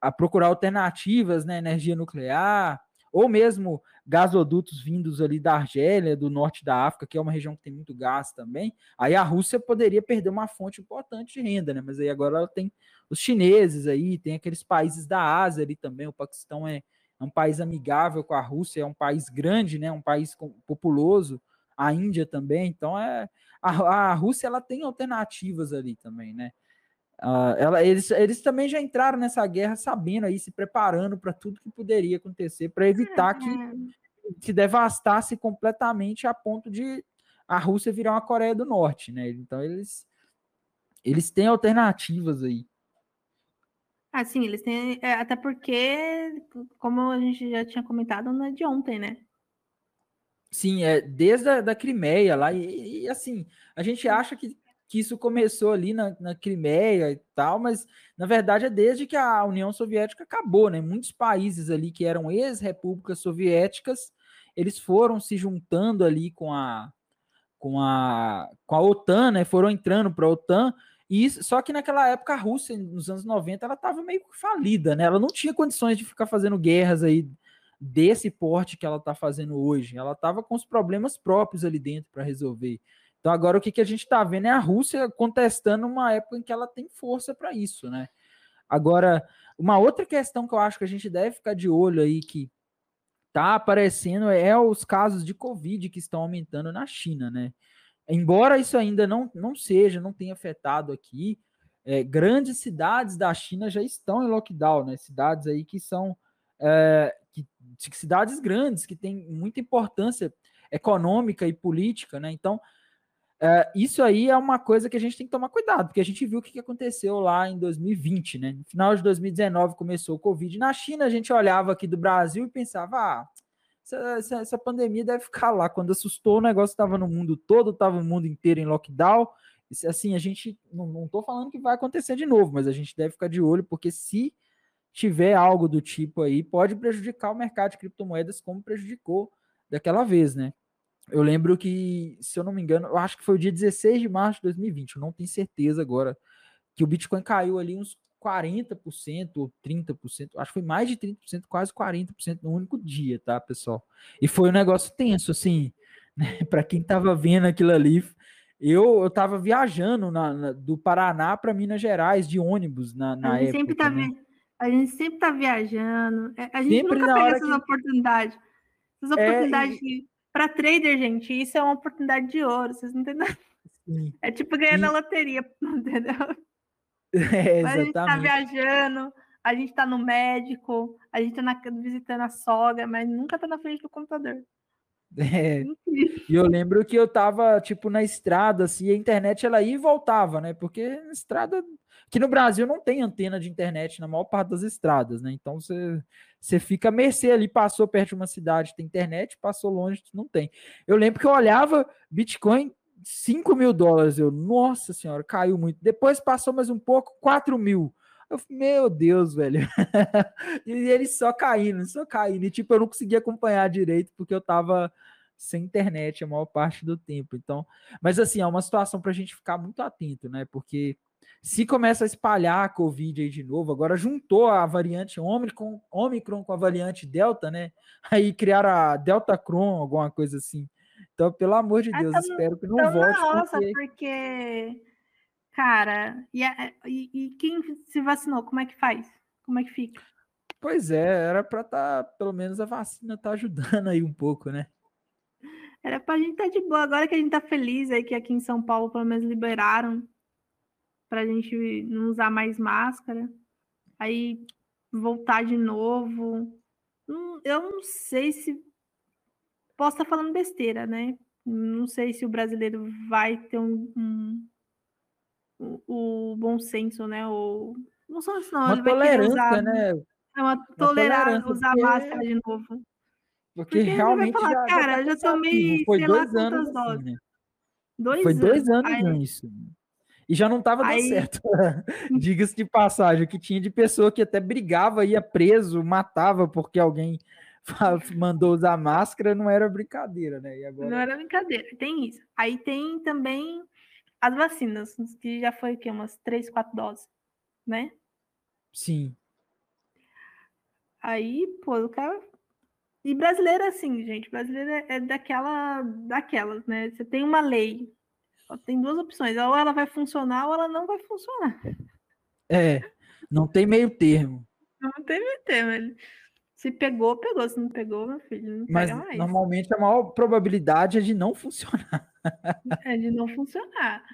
a procurar alternativas, né? Energia nuclear, ou mesmo gasodutos vindos ali da Argélia, do norte da África, que é uma região que tem muito gás também, aí a Rússia poderia perder uma fonte importante de renda, né? Mas aí agora ela tem os chineses aí, tem aqueles países da Ásia ali também, o Paquistão é, é um país amigável com a Rússia, é um país grande, né? Um país populoso, a Índia também, então é a, a Rússia ela tem alternativas ali também, né? Uh, ela, eles, eles também já entraram nessa guerra sabendo aí, se preparando para tudo que poderia acontecer, para evitar que, que uhum. devastasse completamente a ponto de a Rússia virar uma Coreia do Norte, né? Então eles, eles têm alternativas aí. Ah, sim, eles têm. É, até porque, como a gente já tinha comentado, não é de ontem, né? Sim, é desde a da Crimeia lá, e, e assim, a gente acha que que isso começou ali na, na Crimeia e tal, mas na verdade é desde que a União Soviética acabou, né? Muitos países ali que eram ex-repúblicas soviéticas, eles foram se juntando ali com a com a com a OTAN, né? Foram entrando para a OTAN. E isso, só que naquela época a Rússia, nos anos 90, ela estava meio falida, né? Ela não tinha condições de ficar fazendo guerras aí desse porte que ela está fazendo hoje. Ela estava com os problemas próprios ali dentro para resolver. Então agora o que, que a gente está vendo é a Rússia contestando uma época em que ela tem força para isso, né? Agora, uma outra questão que eu acho que a gente deve ficar de olho aí que tá aparecendo é os casos de Covid que estão aumentando na China, né? Embora isso ainda não, não seja, não tenha afetado aqui, é, grandes cidades da China já estão em lockdown, né? Cidades aí que são é, que, cidades grandes que têm muita importância econômica e política, né? Então, Uh, isso aí é uma coisa que a gente tem que tomar cuidado, porque a gente viu o que aconteceu lá em 2020, né? No final de 2019 começou o Covid. Na China, a gente olhava aqui do Brasil e pensava, ah, essa, essa, essa pandemia deve ficar lá. Quando assustou, o negócio estava no mundo todo, estava o mundo inteiro em lockdown. Assim, a gente não estou falando que vai acontecer de novo, mas a gente deve ficar de olho, porque se tiver algo do tipo aí, pode prejudicar o mercado de criptomoedas como prejudicou daquela vez, né? Eu lembro que, se eu não me engano, eu acho que foi o dia 16 de março de 2020, eu não tenho certeza agora, que o Bitcoin caiu ali uns 40% ou 30%, acho que foi mais de 30%, quase 40% no único dia, tá, pessoal? E foi um negócio tenso, assim, né? Para quem tava vendo aquilo ali, eu, eu tava viajando na, na do Paraná para Minas Gerais de ônibus na, na a época. Sempre tá né? A gente sempre tá viajando, é, a gente sempre nunca pega essas que... oportunidades. Essas oportunidades é, para trader, gente, isso é uma oportunidade de ouro, vocês não entendem? Sim. É tipo ganhar e... na loteria, entendeu? É, exatamente. A gente tá viajando, a gente tá no médico, a gente tá na, visitando a sogra, mas nunca tá na frente do computador. É. E eu lembro que eu tava, tipo, na estrada, assim, a internet ela ia e voltava, né? Porque na estrada. Que no Brasil não tem antena de internet na maior parte das estradas, né? Então você, você fica a mercê ali, passou perto de uma cidade, tem internet, passou longe, não tem. Eu lembro que eu olhava Bitcoin 5 mil dólares. Eu, nossa senhora, caiu muito. Depois passou mais um pouco, 4 mil. Eu meu Deus, velho. e ele só caindo, só caindo. E tipo, eu não conseguia acompanhar direito porque eu tava sem internet a maior parte do tempo. Então, mas assim, é uma situação para a gente ficar muito atento, né? Porque se começa a espalhar a Covid aí de novo, agora juntou a variante Omicron, Omicron com a variante Delta, né? Aí criaram a Delta Cron, alguma coisa assim. Então, pelo amor de ah, Deus, ah, espero que não volte. Nossa, porque... porque... Cara, e, e, e, quem se vacinou, como é que faz? Como é que fica? Pois é, era para estar, tá, pelo menos a vacina tá ajudando aí um pouco, né? Era pra gente estar tá de boa. Agora que a gente tá feliz aí que aqui em São Paulo pelo menos liberaram pra gente não usar mais máscara. Aí voltar de novo. Eu não sei se posso estar tá falando besteira, né? Não sei se o brasileiro vai ter um, um o, o bom senso, né? Ou não só isso, não. Uma ele tolerância, vai usar, né? É uma, uma tolerância usar porque... máscara de novo. Porque, porque realmente. Falar, já, cara, já, já tomei foi dois anos, assim, doses. Né? Dois foi dois anos, anos isso. E já não estava dando certo. Diga-se de passagem, que tinha de pessoa que até brigava, ia preso, matava porque alguém mandou usar máscara, não era brincadeira, né? Agora... Não era brincadeira, tem isso. Aí tem também as vacinas, que já foi o quê? Umas três, quatro doses, né? Sim. Aí, pô, o cara e brasileiro é assim, gente, brasileiro é, é daquela, daquelas, né? Você tem uma lei, tem duas opções, ou ela vai funcionar ou ela não vai funcionar. É, não tem meio termo. Não tem meio termo. Se pegou, pegou. Se não pegou, meu filho, não Mas, mais. Normalmente a maior probabilidade é de não funcionar. É de não funcionar.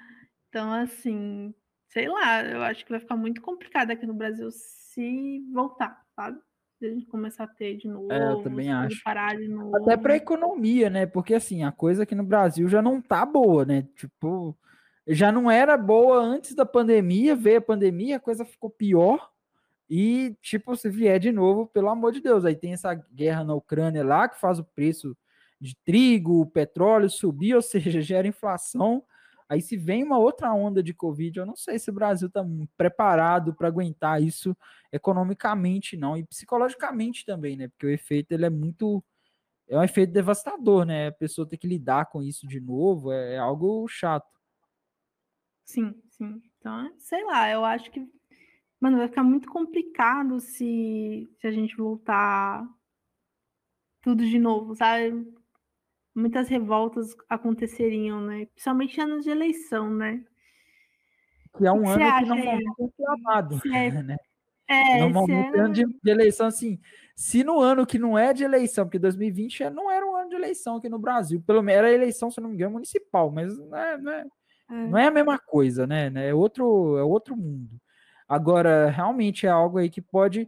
Então, assim, sei lá, eu acho que vai ficar muito complicado aqui no Brasil se voltar, sabe? A gente começar a ter de novo. É, eu também acho. Parar de novo. Até para economia, né? Porque assim, a coisa aqui no Brasil já não tá boa, né? Tipo, já não era boa antes da pandemia, veio a pandemia, a coisa ficou pior. E, tipo, se vier de novo, pelo amor de Deus, aí tem essa guerra na Ucrânia lá que faz o preço de trigo, petróleo subir, ou seja, gera inflação. Aí se vem uma outra onda de Covid, eu não sei se o Brasil está preparado para aguentar isso economicamente, não, e psicologicamente também, né? Porque o efeito ele é muito. É um efeito devastador, né? A pessoa ter que lidar com isso de novo é, é algo chato. Sim, sim. Então, sei lá, eu acho que. Mano, vai ficar muito complicado se, se a gente voltar tudo de novo, sabe? Muitas revoltas aconteceriam, né? Principalmente anos de eleição, né? Que é um que ano que normalmente é inflamado, é, né? É, normalmente ano... ano de, de, eleição, assim, se no ano que não é de eleição, porque 2020 é, não era um ano de eleição aqui no Brasil, pelo menos era eleição, se não me engano, municipal, mas não é, não é, é. Não é a mesma coisa, né? É outro, é outro mundo. Agora, realmente é algo aí que pode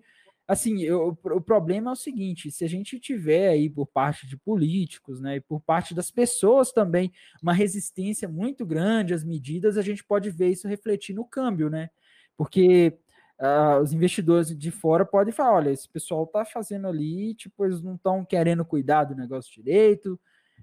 assim, eu, o problema é o seguinte: se a gente tiver aí por parte de políticos, né, e por parte das pessoas também, uma resistência muito grande às medidas, a gente pode ver isso refletir no câmbio, né? Porque uh, os investidores de fora podem falar: olha, esse pessoal tá fazendo ali, tipo, eles não estão querendo cuidar do negócio direito.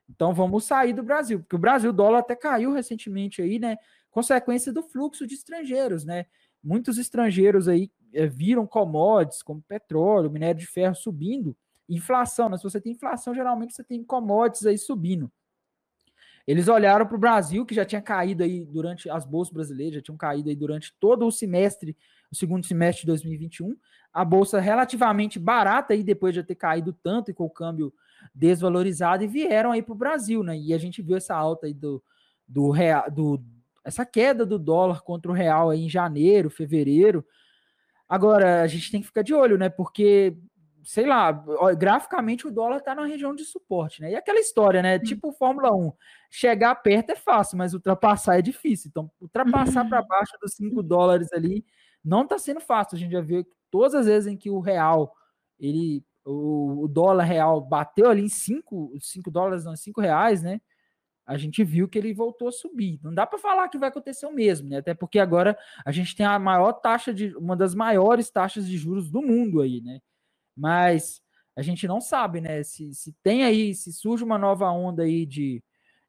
Então vamos sair do Brasil, porque o Brasil, o dólar até caiu recentemente aí, né? Consequência do fluxo de estrangeiros, né? Muitos estrangeiros aí viram commodities como petróleo, minério de ferro subindo, inflação, né? Se você tem inflação, geralmente você tem commodities aí subindo. Eles olharam para o Brasil, que já tinha caído aí durante as bolsas brasileiras, já tinham caído aí durante todo o semestre, o segundo semestre de 2021. A bolsa relativamente barata aí, depois de ter caído tanto e com o câmbio desvalorizado, e vieram aí para o Brasil, né? E a gente viu essa alta aí do, do, real, do essa queda do dólar contra o real aí em janeiro, fevereiro, Agora, a gente tem que ficar de olho, né? Porque, sei lá, graficamente o dólar está na região de suporte, né? E aquela história, né? Hum. Tipo Fórmula 1, chegar perto é fácil, mas ultrapassar é difícil. Então, ultrapassar para baixo dos 5 dólares ali não está sendo fácil. A gente já viu que todas as vezes em que o real, ele, o, dólar real bateu ali em 5, 5 dólares, não, 5 reais, né? A gente viu que ele voltou a subir. Não dá para falar que vai acontecer o mesmo, né? Até porque agora a gente tem a maior taxa de uma das maiores taxas de juros do mundo aí, né? Mas a gente não sabe, né? Se, se tem aí, se surge uma nova onda aí de,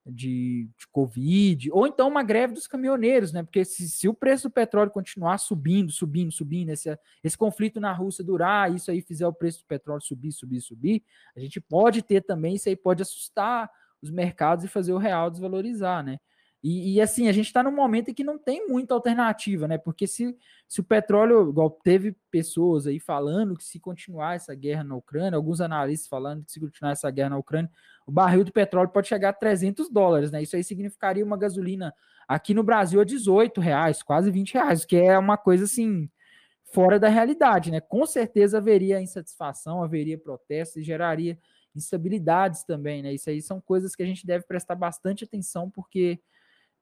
de, de, Covid, ou então uma greve dos caminhoneiros, né? Porque se, se, o preço do petróleo continuar subindo, subindo, subindo, esse, esse conflito na Rússia durar, isso aí fizer o preço do petróleo subir, subir, subir, a gente pode ter também, isso aí pode assustar os mercados e fazer o real desvalorizar, né? E, e, assim, a gente está num momento em que não tem muita alternativa, né? Porque se, se o petróleo, igual teve pessoas aí falando que se continuar essa guerra na Ucrânia, alguns analistas falando que se continuar essa guerra na Ucrânia, o barril de petróleo pode chegar a 300 dólares, né? Isso aí significaria uma gasolina aqui no Brasil a 18 reais, quase 20 reais, que é uma coisa assim fora da realidade, né? Com certeza haveria insatisfação, haveria protestos e geraria instabilidades também, né? Isso aí são coisas que a gente deve prestar bastante atenção, porque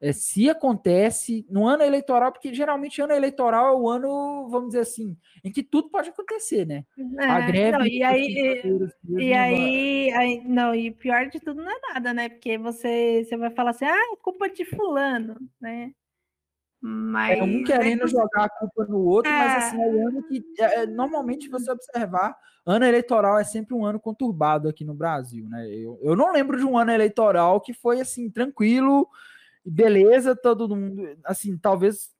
é, se acontece no ano eleitoral, porque geralmente ano eleitoral é o ano, vamos dizer assim, em que tudo pode acontecer, né? É, a greve. Não, e aí, e, e aí, aí, não, e pior de tudo não é nada, né? Porque você, você vai falar assim, ah, é culpa de fulano, né? Mas, é um querendo mas... jogar a culpa no outro, é. mas assim, é um ano que é, é normalmente você observar, ano eleitoral é sempre um ano conturbado aqui no Brasil, né? Eu, eu não lembro de um ano eleitoral que foi assim, tranquilo beleza, todo mundo, assim, talvez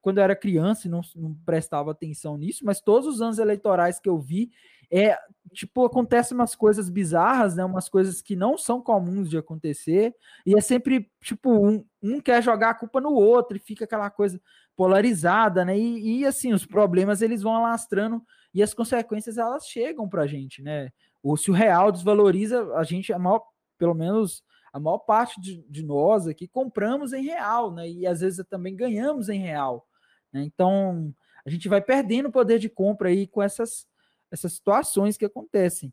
quando eu era criança e não, não prestava atenção nisso, mas todos os anos eleitorais que eu vi, é tipo, acontecem umas coisas bizarras, né? Umas coisas que não são comuns de acontecer, e é sempre tipo, um, um quer jogar a culpa no outro, e fica aquela coisa polarizada, né? E, e assim, os problemas eles vão alastrando e as consequências elas chegam pra gente, né? Ou se o real desvaloriza, a gente, a maior, pelo menos a maior parte de, de nós aqui compramos em real, né? E às vezes também ganhamos em real. Né? Então a gente vai perdendo o poder de compra aí com essas, essas situações que acontecem.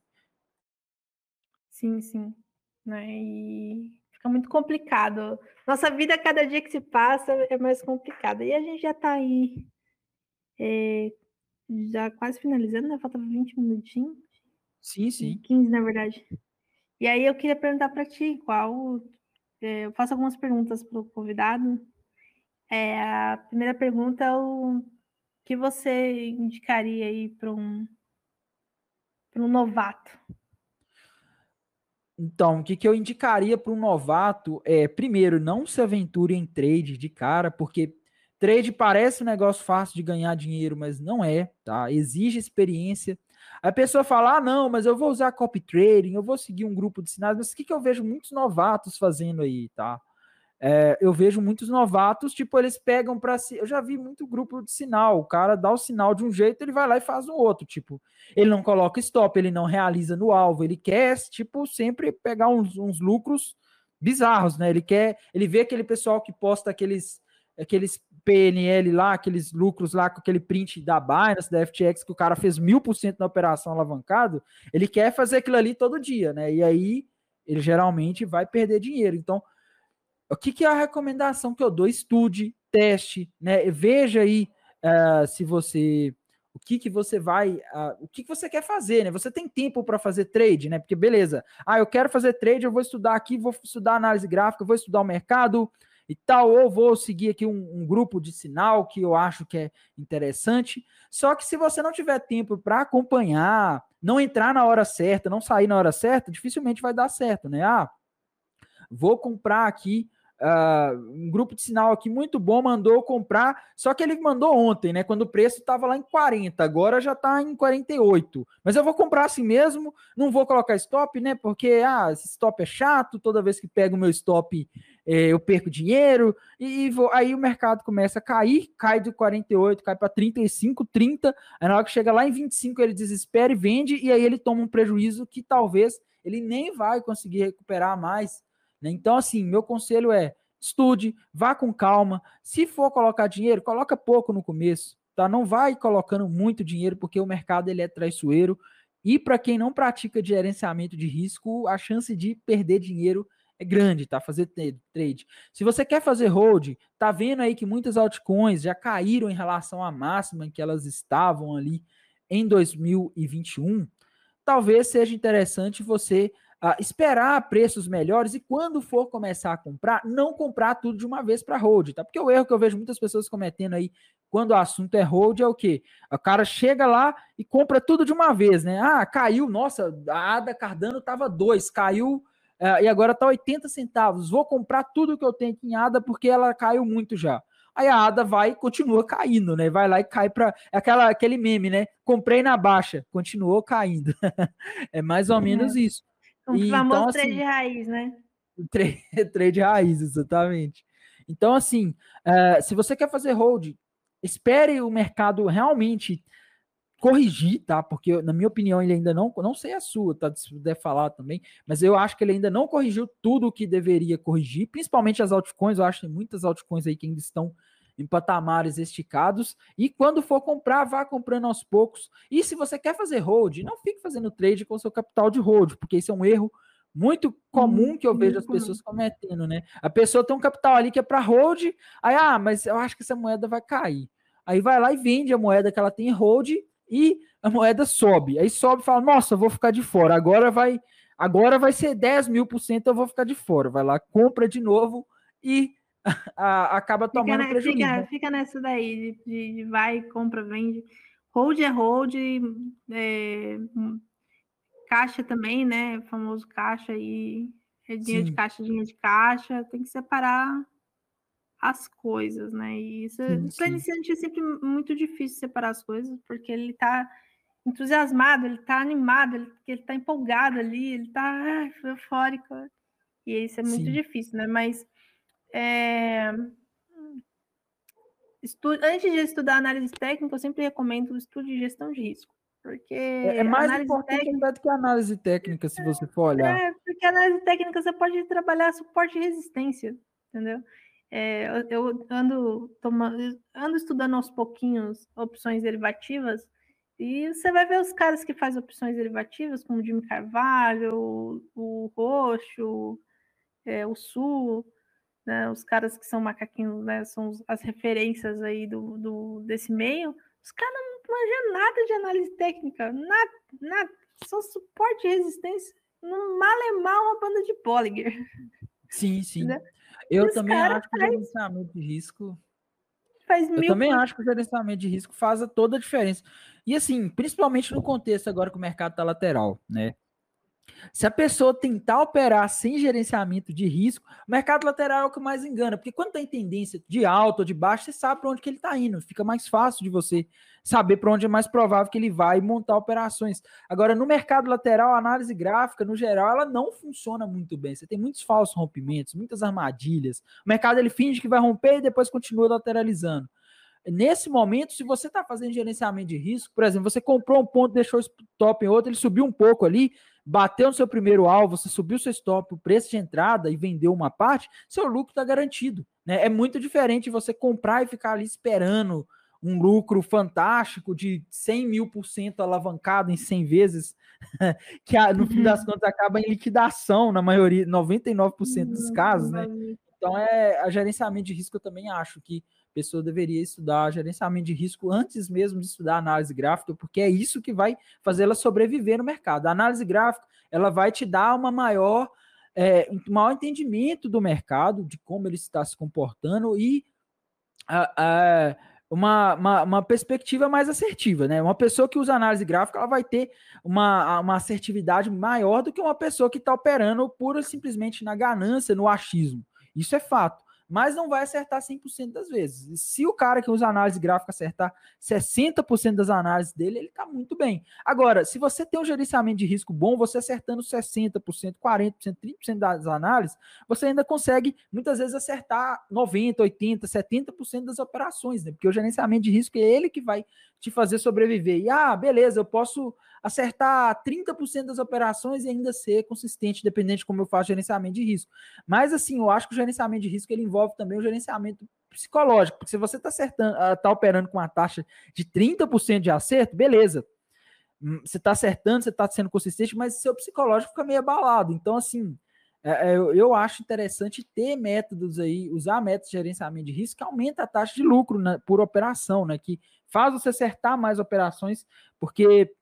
Sim, sim. Né? E fica muito complicado. Nossa vida, cada dia que se passa, é mais complicada. E a gente já está aí, é, já quase finalizando, né? Falta 20 minutinhos. Sim, sim. 15, na verdade. E aí eu queria perguntar para ti qual. É, eu faço algumas perguntas para o convidado. É, a primeira pergunta é o que você indicaria aí para um, novato? Então, o que, que eu indicaria para um novato é, primeiro, não se aventure em trade de cara, porque trade parece um negócio fácil de ganhar dinheiro, mas não é, tá? Exige experiência. A pessoa fala: ah, não, mas eu vou usar copy trading, eu vou seguir um grupo de sinais, mas o que, que eu vejo muitos novatos fazendo aí, tá? É, eu vejo muitos novatos, tipo, eles pegam para si. Eu já vi muito grupo de sinal. O cara dá o sinal de um jeito, ele vai lá e faz o outro. Tipo, ele não coloca stop, ele não realiza no alvo, ele quer, tipo, sempre pegar uns, uns lucros bizarros, né? Ele quer, ele vê aquele pessoal que posta aqueles aqueles PNL lá, aqueles lucros lá com aquele print da Binance, da FTX, que o cara fez mil por cento na operação alavancado, ele quer fazer aquilo ali todo dia, né? E aí ele geralmente vai perder dinheiro. Então, o que, que é a recomendação que eu dou? Estude, teste, né? Veja aí uh, se você o que que você vai, uh, o que que você quer fazer, né? Você tem tempo para fazer trade, né? Porque beleza, ah, eu quero fazer trade, eu vou estudar aqui, vou estudar análise gráfica, vou estudar o mercado, e tal, ou vou seguir aqui um, um, grupo de sinal que eu acho que é interessante. Só que se você não tiver tempo para acompanhar, não entrar na hora certa, não sair na hora certa, dificilmente vai dar certo, né? Ah, vou comprar aqui Uh, um grupo de sinal aqui muito bom mandou comprar, só que ele mandou ontem, né? Quando o preço estava lá em 40, agora já está em 48. Mas eu vou comprar assim mesmo, não vou colocar stop, né? Porque ah, esse stop é chato, toda vez que pego o meu stop eh, eu perco dinheiro, e, vou, aí o mercado começa a cair, cai de 48, cai para 35, 30, aí na hora que chega lá em 25 ele desespera e vende, e aí ele toma um prejuízo que talvez ele nem vai conseguir recuperar mais? Então, assim, meu conselho é estude, vá com calma. Se for colocar dinheiro, coloca pouco no começo, tá? Não vai colocando muito dinheiro porque o mercado ele é traiçoeiro. E para quem não pratica gerenciamento de risco, a chance de perder dinheiro é grande, tá? Fazer trade. Se você quer fazer hold, tá vendo aí que muitas altcoins já caíram em relação à máxima que elas estavam ali em 2021. Talvez seja interessante você esperar preços melhores e quando for começar a comprar, não comprar tudo de uma vez para hold, tá? Porque o erro que eu vejo muitas pessoas cometendo aí quando o assunto é hold é o quê? O cara chega lá e compra tudo de uma vez, né? Ah, caiu, nossa, a ADA Cardano tava 2, caiu é, e agora está 80 centavos. Vou comprar tudo que eu tenho aqui em ADA porque ela caiu muito já. Aí a ADA vai e continua caindo, né? Vai lá e cai para é aquela aquele meme, né? Comprei na baixa, continuou caindo. é mais ou menos é. isso. O e, famoso então, assim, trade raiz, né? Trade, trade raiz, exatamente. Então, assim, uh, se você quer fazer hold, espere o mercado realmente corrigir, tá? Porque, na minha opinião, ele ainda não, não sei a sua, tá? Se puder falar também, mas eu acho que ele ainda não corrigiu tudo o que deveria corrigir, principalmente as altcoins. Eu acho que tem muitas altcoins aí que ainda estão em patamares esticados. E quando for comprar, vá comprando aos poucos. E se você quer fazer hold, não fique fazendo trade com o seu capital de hold, porque isso é um erro muito comum que eu vejo as pessoas cometendo, né? A pessoa tem um capital ali que é para hold, aí, ah, mas eu acho que essa moeda vai cair. Aí vai lá e vende a moeda que ela tem hold e a moeda sobe. Aí sobe e fala, nossa, eu vou ficar de fora. Agora vai, agora vai ser 10 mil por cento, eu vou ficar de fora. Vai lá, compra de novo e a, acaba tomando fica, prejuízo. Fica, fica, nessa daí, de, de, vai, compra, vende. Hold é hold, é, caixa também, né? O famoso caixa e é dinheiro Sim. de caixa, dinheiro de caixa, tem que separar as coisas, né? E isso, sim, iniciante é sempre muito difícil separar as coisas, porque ele está entusiasmado, ele está animado, ele, está empolgado ali, ele está eufórico. E isso é muito sim. difícil, né? Mas é... Estu... antes de estudar análise técnica, eu sempre recomendo o estudo de gestão de risco. Porque é, é mais importante técnica... do que a análise técnica, se você for olhar. É, porque a análise técnica você pode trabalhar suporte e resistência, entendeu? É, eu ando, tomando, ando estudando aos pouquinhos opções derivativas e você vai ver os caras que fazem opções derivativas, como o Jimmy Carvalho, o, o Roxo, é, o Sul, né, os caras que são macaquinhos, né, são as referências aí do, do, desse meio, os caras não manjam nada de análise técnica, nada, nada, só suporte e resistência, no mal é mal uma banda de Bollinger. Sim, sim. Né? Eu também acho que o gerenciamento de risco. Faz eu também acho que o gerenciamento de risco faz toda a diferença. E assim, principalmente no contexto agora que o mercado está lateral, né? Se a pessoa tentar operar sem gerenciamento de risco, o mercado lateral é o que mais engana, porque quando tem tendência de alta ou de baixo, você sabe para onde que ele está indo, fica mais fácil de você saber para onde é mais provável que ele vai montar operações. Agora, no mercado lateral, a análise gráfica, no geral, ela não funciona muito bem. Você tem muitos falsos rompimentos, muitas armadilhas. O mercado ele finge que vai romper e depois continua lateralizando. Nesse momento, se você está fazendo gerenciamento de risco, por exemplo, você comprou um ponto, deixou o stop em outro, ele subiu um pouco ali, bateu no seu primeiro alvo, você subiu seu stop, o preço de entrada e vendeu uma parte, seu lucro está garantido. Né? É muito diferente você comprar e ficar ali esperando um lucro fantástico de 100 mil por cento alavancado em 100 vezes, que no fim das uhum. contas acaba em liquidação na maioria, 99% dos casos, né? Então, é, a gerenciamento de risco eu também acho que pessoa deveria estudar gerenciamento de risco antes mesmo de estudar análise gráfica, porque é isso que vai fazer ela sobreviver no mercado. A análise gráfica, ela vai te dar uma maior, é, um maior entendimento do mercado, de como ele está se comportando e uma, uma, uma, perspectiva mais assertiva, né? Uma pessoa que usa análise gráfica, ela vai ter uma, uma assertividade maior do que uma pessoa que está operando pura simplesmente na ganância, no achismo. Isso é fato mas não vai acertar 100% das vezes. Se o cara que usa análise gráfica acertar 60% das análises dele, ele está muito bem. Agora, se você tem um gerenciamento de risco bom, você acertando 60%, 40%, 30% das análises, você ainda consegue muitas vezes acertar 90%, 80%, 70% das operações, né? Porque o gerenciamento de risco é ele que vai te fazer sobreviver. E ah, beleza, eu posso acertar 30% das operações e ainda ser consistente, dependente de como eu faço gerenciamento de risco. Mas assim, eu acho que o gerenciamento de risco ele envolve também o gerenciamento psicológico, porque se você está acertando, está ah, operando com uma taxa de 30% de acerto, beleza. Hum, você está acertando, você está sendo consistente, mas seu psicológico fica meio abalado. Então, assim, é, é, eu, acho interessante ter métodos aí, usar métodos de gerenciamento de risco que aumenta a taxa de lucro né, por operação, né? Que faz você acertar mais operações, porque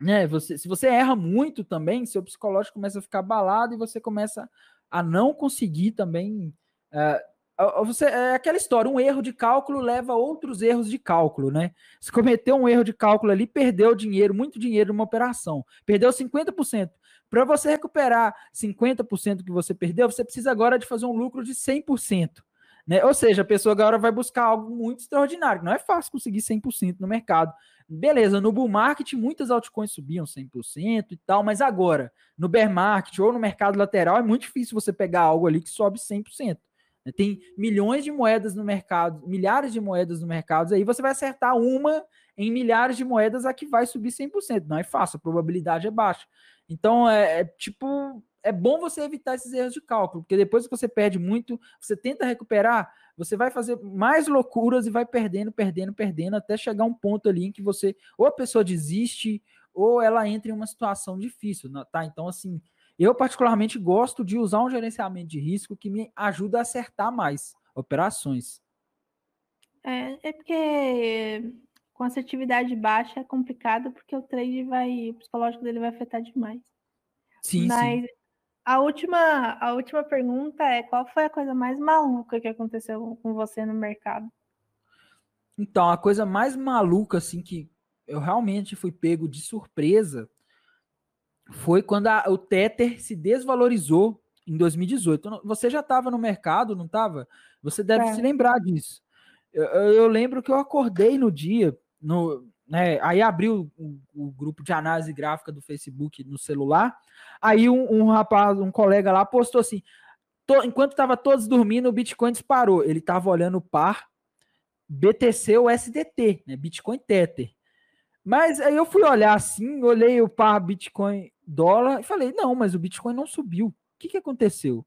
né, você, se você erra muito também, seu psicológico começa a ficar abalado e você começa a não conseguir também. Uh, você, é aquela história, um erro de cálculo leva a outros erros de cálculo, né? Se cometeu um erro de cálculo ali, perdeu dinheiro, muito dinheiro numa operação. Perdeu 50%. Para você recuperar 50% que você perdeu, você precisa agora de fazer um lucro de 100%. Né? Ou seja, a pessoa agora vai buscar algo muito extraordinário. Não é fácil conseguir 100% no mercado. Beleza, no bull market muitas altcoins subiam 100% e tal, mas agora, no bear market ou no mercado lateral, é muito difícil você pegar algo ali que sobe 100%. Né? Tem milhões de moedas no mercado, milhares de moedas no mercado, aí você vai acertar uma em milhares de moedas a que vai subir 100%. Não é fácil, a probabilidade é baixa. Então, é, é tipo, é bom você evitar esses erros de cálculo, porque depois que você perde muito, você tenta recuperar, você vai fazer mais loucuras e vai perdendo, perdendo, perdendo, até chegar um ponto ali em que você, ou a pessoa desiste, ou ela entra em uma situação difícil, tá? Então, assim, eu particularmente gosto de usar um gerenciamento de risco que me ajuda a acertar mais operações. É, é porque com assertividade baixa é complicado, porque o trade vai, o psicológico dele vai afetar demais. Sim, Mas sim. A última, a última pergunta é: qual foi a coisa mais maluca que aconteceu com você no mercado? Então, a coisa mais maluca, assim, que eu realmente fui pego de surpresa foi quando a, o Tether se desvalorizou em 2018. Você já estava no mercado, não estava? Você deve é. se lembrar disso. Eu, eu, lembro que eu acordei no dia, no, né, aí abriu o, o, grupo de análise gráfica do Facebook no celular. Aí um, um rapaz, um colega lá, postou assim: to, enquanto estava todos dormindo, o Bitcoin disparou. Ele estava olhando o par BTC ou SDT, né, Bitcoin Tether. Mas aí eu fui olhar assim, olhei o par Bitcoin dólar e falei: não, mas o Bitcoin não subiu. O que, que aconteceu?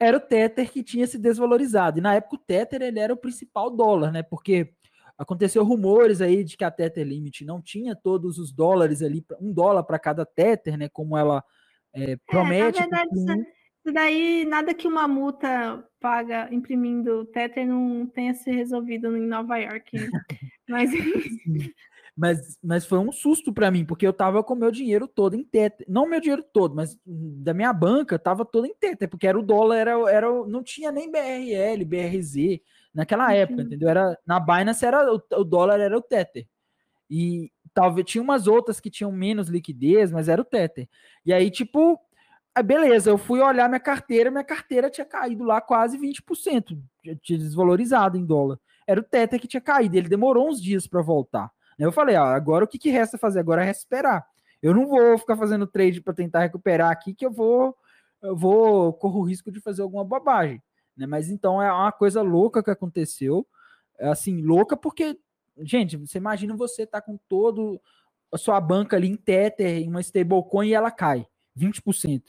Era o Tether que tinha se desvalorizado. E na época o Tether ele era o principal dólar, né? Porque Aconteceu rumores aí de que a Tether Limit não tinha todos os dólares ali, um dólar para cada Tether, né? Como ela é, promete. É, na verdade, isso daí, nada que uma multa paga imprimindo Tether não tenha se resolvido em Nova York. Né? mas... mas, mas foi um susto para mim, porque eu tava com meu dinheiro todo em Tether. Não meu dinheiro todo, mas da minha banca tava todo em Tether, porque era o dólar, era, era, não tinha nem BRL, BRZ naquela época, entendeu? Era na Binance era o, o, dólar era o Tether. E talvez tinha umas outras que tinham menos liquidez, mas era o Tether. E aí tipo, beleza, eu fui olhar minha carteira, minha carteira tinha caído lá quase 20%, tinha desvalorizado em dólar. Era o Tether que tinha caído, ele demorou uns dias para voltar. Eu falei, ah, agora o que, que resta fazer agora é esperar. Eu não vou ficar fazendo trade para tentar recuperar aqui que eu vou eu vou corro o risco de fazer alguma bobagem. Né? Mas então é uma coisa louca que aconteceu. É assim, louca porque, gente, você imagina você tá com todo a sua banca ali em Tether, em uma stablecoin e ela cai 20%.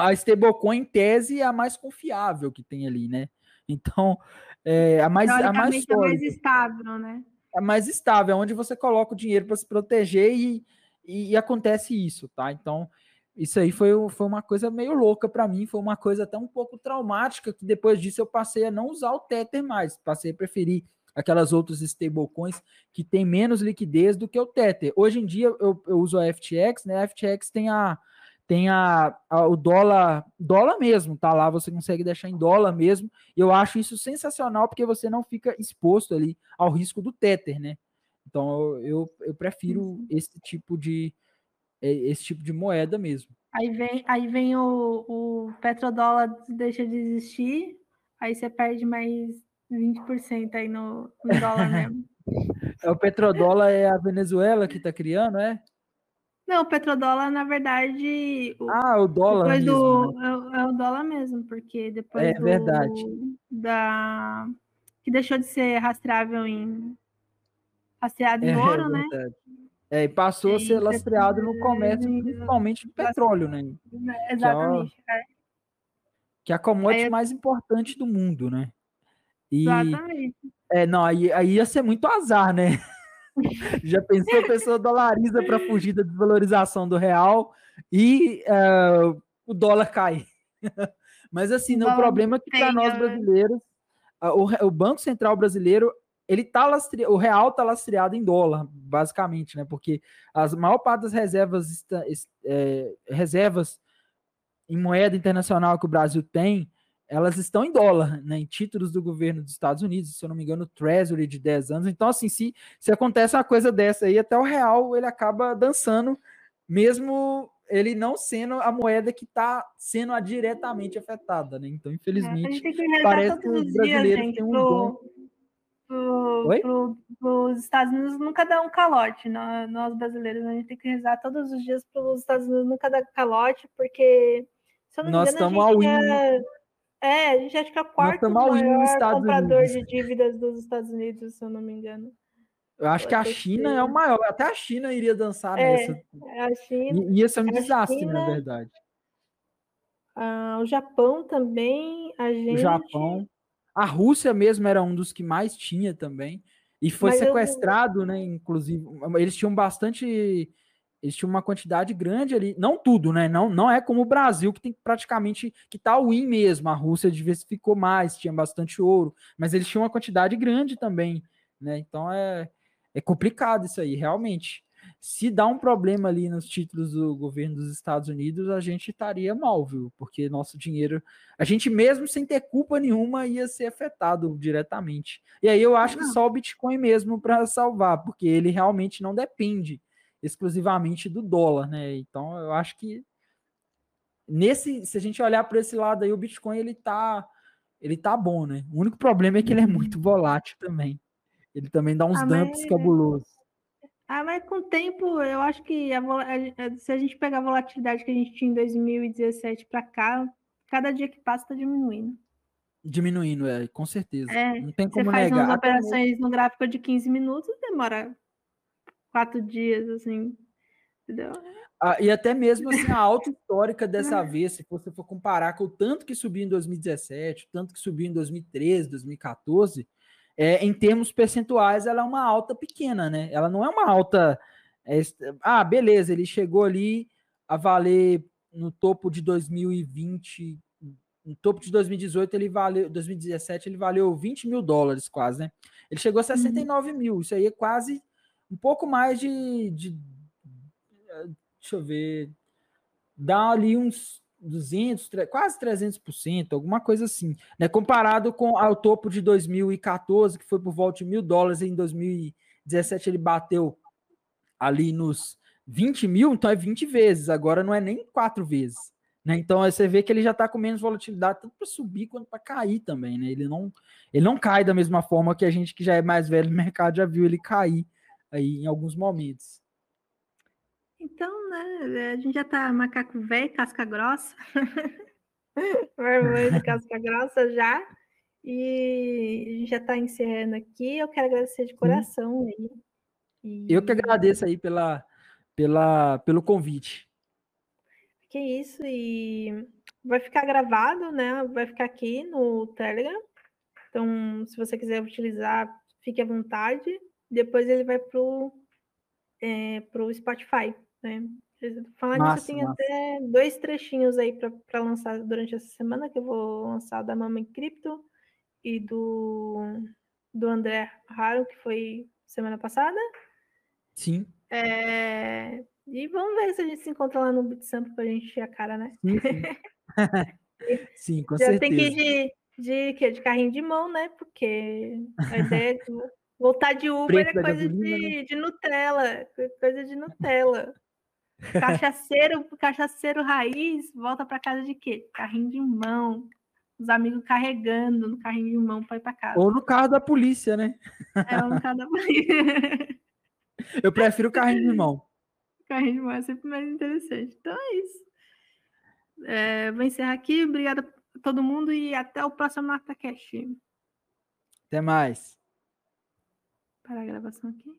A stablecoin, em tese, é a mais confiável que tem ali, né? Então, é a mais, a mais, é mais estável, né? É mais estável, é onde você coloca o dinheiro para se proteger e, e, e, acontece isso, tá? Então, isso aí foi, foi uma coisa meio louca para mim, foi uma coisa até um pouco traumática, que depois disso eu passei a não usar o Tether mais, passei a preferir aquelas outras stablecoins que tem menos liquidez do que o Tether. Hoje em dia eu, eu uso a FTX, né? A FTX tem a tem a, a, o dólar, dólar mesmo, tá lá, você consegue deixar em dólar mesmo. Eu acho isso sensacional porque você não fica exposto ali ao risco do Tether, né? Então eu, eu prefiro esse tipo de, é esse tipo de moeda mesmo. Aí vem, aí vem o, o petrodólar deixa de existir, aí você perde mais 20% aí no, no dólar mesmo. É, o petrodólar é a Venezuela que está criando, é? Não, o petrodólar, na verdade. O, ah, o dólar. Mesmo, do, né? é, é, o dólar mesmo, porque depois. É do, verdade. Da, que deixou de ser rastreável em. rastreado em é, ouro, é né? É, e passou Sim, a ser lastreado no comércio, principalmente de petróleo, né? Exatamente. Que é, a, que é a commodity mais importante do mundo, né? E, Exatamente. É, não, aí, aí ia ser muito azar, né? Já pensou a pessoa dolariza para fugir da desvalorização do real e uh, o dólar cai. Mas assim, o problema é que para nós né? brasileiros, o, o Banco Central brasileiro ele tá o real tá lastreado em dólar, basicamente, né? Porque a maior parte das reservas, é, reservas em moeda internacional que o Brasil tem, elas estão em dólar, né? Em títulos do governo dos Estados Unidos, se eu não me engano, Treasury de 10 anos. Então, assim, se, se acontece uma coisa dessa aí, até o real ele acaba dançando, mesmo ele não sendo a moeda que está sendo diretamente afetada, né? Então, infelizmente, é, parece que os brasileiros têm um dom. Pro, pro, os Estados Unidos nunca dá um calote. Nós, nós brasileiros, a gente tem que rezar todos os dias para os Estados Unidos nunca dar calote, porque se eu não Nós estamos ao é, é, a gente acha que é o quarto maior comprador Unidos. de dívidas dos Estados Unidos, se eu não me engano. Eu acho que a China ser. é o maior. Até a China iria dançar é, nessa. A China, ia ser um desastre, China, na verdade. Ah, o Japão também, a gente. O Japão. A Rússia mesmo era um dos que mais tinha também. E foi Mas sequestrado, né? Inclusive, eles tinham bastante eles tinham uma quantidade grande ali, não tudo, né? Não, não é como o Brasil, que tem praticamente, que tá win mesmo, a Rússia diversificou mais, tinha bastante ouro, mas eles tinham uma quantidade grande também, né? Então é, é complicado isso aí, realmente. Se dá um problema ali nos títulos do governo dos Estados Unidos, a gente estaria mal, viu? Porque nosso dinheiro, a gente mesmo sem ter culpa nenhuma ia ser afetado diretamente. E aí eu acho que só o Bitcoin mesmo para salvar, porque ele realmente não depende exclusivamente do dólar, né? Então eu acho que nesse, se a gente olhar para esse lado aí, o Bitcoin ele tá, ele tá bom, né? O único problema é que ele é muito uhum. volátil também. Ele também dá uns ah, dumps cabulosos. Ah, mas com o tempo, eu acho que a, a, se a gente pegar a volatilidade que a gente tinha em 2017 para cá, cada dia que passa está diminuindo. Diminuindo, é, com certeza. É, Não tem como você faz negar. umas operações no gráfico de 15 minutos, demora quatro dias, assim. Entendeu? Ah, e até mesmo assim, a alta histórica dessa vez, se você for comparar com o tanto que subiu em 2017, o tanto que subiu em 2013, 2014, é, em termos percentuais, ela é uma alta pequena, né? Ela não é uma alta. É, ah, beleza, ele chegou ali a valer no topo de 2020, no topo de 2018, ele valeu, 2017, ele valeu 20 mil dólares quase, né? Ele chegou a 69 uhum. mil, isso aí é quase um pouco mais de, de deixa eu ver, dá ali uns 200, quase 300%, alguma coisa assim, né? Comparado com ao topo de 2014, que foi por volta de mil dólares, em 2017 ele bateu ali nos 20 mil, então é 20 vezes, agora não é nem quatro vezes. Né? Então você vê que ele já está com menos volatilidade, tanto para subir quanto para cair também. Né? Ele, não, ele não cai da mesma forma que a gente que já é mais velho no mercado já viu ele cair aí em alguns momentos. Então, né, a gente já tá macaco velho, casca grossa. De casca grossa já. E a gente já está encerrando aqui. Eu quero agradecer de coração aí. E... Eu que agradeço aí pela, pela, pelo convite. Que isso, e vai ficar gravado, né? Vai ficar aqui no Telegram. Então, se você quiser utilizar, fique à vontade depois ele vai pro, é, pro Spotify, né? Falar nisso, tem massa. até dois trechinhos aí para lançar durante essa semana, que eu vou lançar da Mama em Cripto e do, do André Raro, que foi semana passada. Sim. É, e vamos ver se a gente se encontra lá no Bitsamp pra gente encher a cara, né? Sim, sim. sim com Já certeza. tem que ir de, de, de carrinho de mão, né? Porque a ideia é Voltar de Uber é coisa gasolina, de, né? de Nutella, coisa de Nutella. Cachaceiro, cachaceiro raiz, volta para casa de quê? Carrinho de mão. Os amigos carregando no carrinho de mão para ir para casa. Ou no carro da polícia, né? É, ou no carro da polícia. Eu prefiro o carrinho de mão. Carrinho de mão é sempre mais interessante. Então é isso. É, vou encerrar aqui. Obrigada a todo mundo e até o próximo MartaCast. Até mais. Parar a gravação aqui.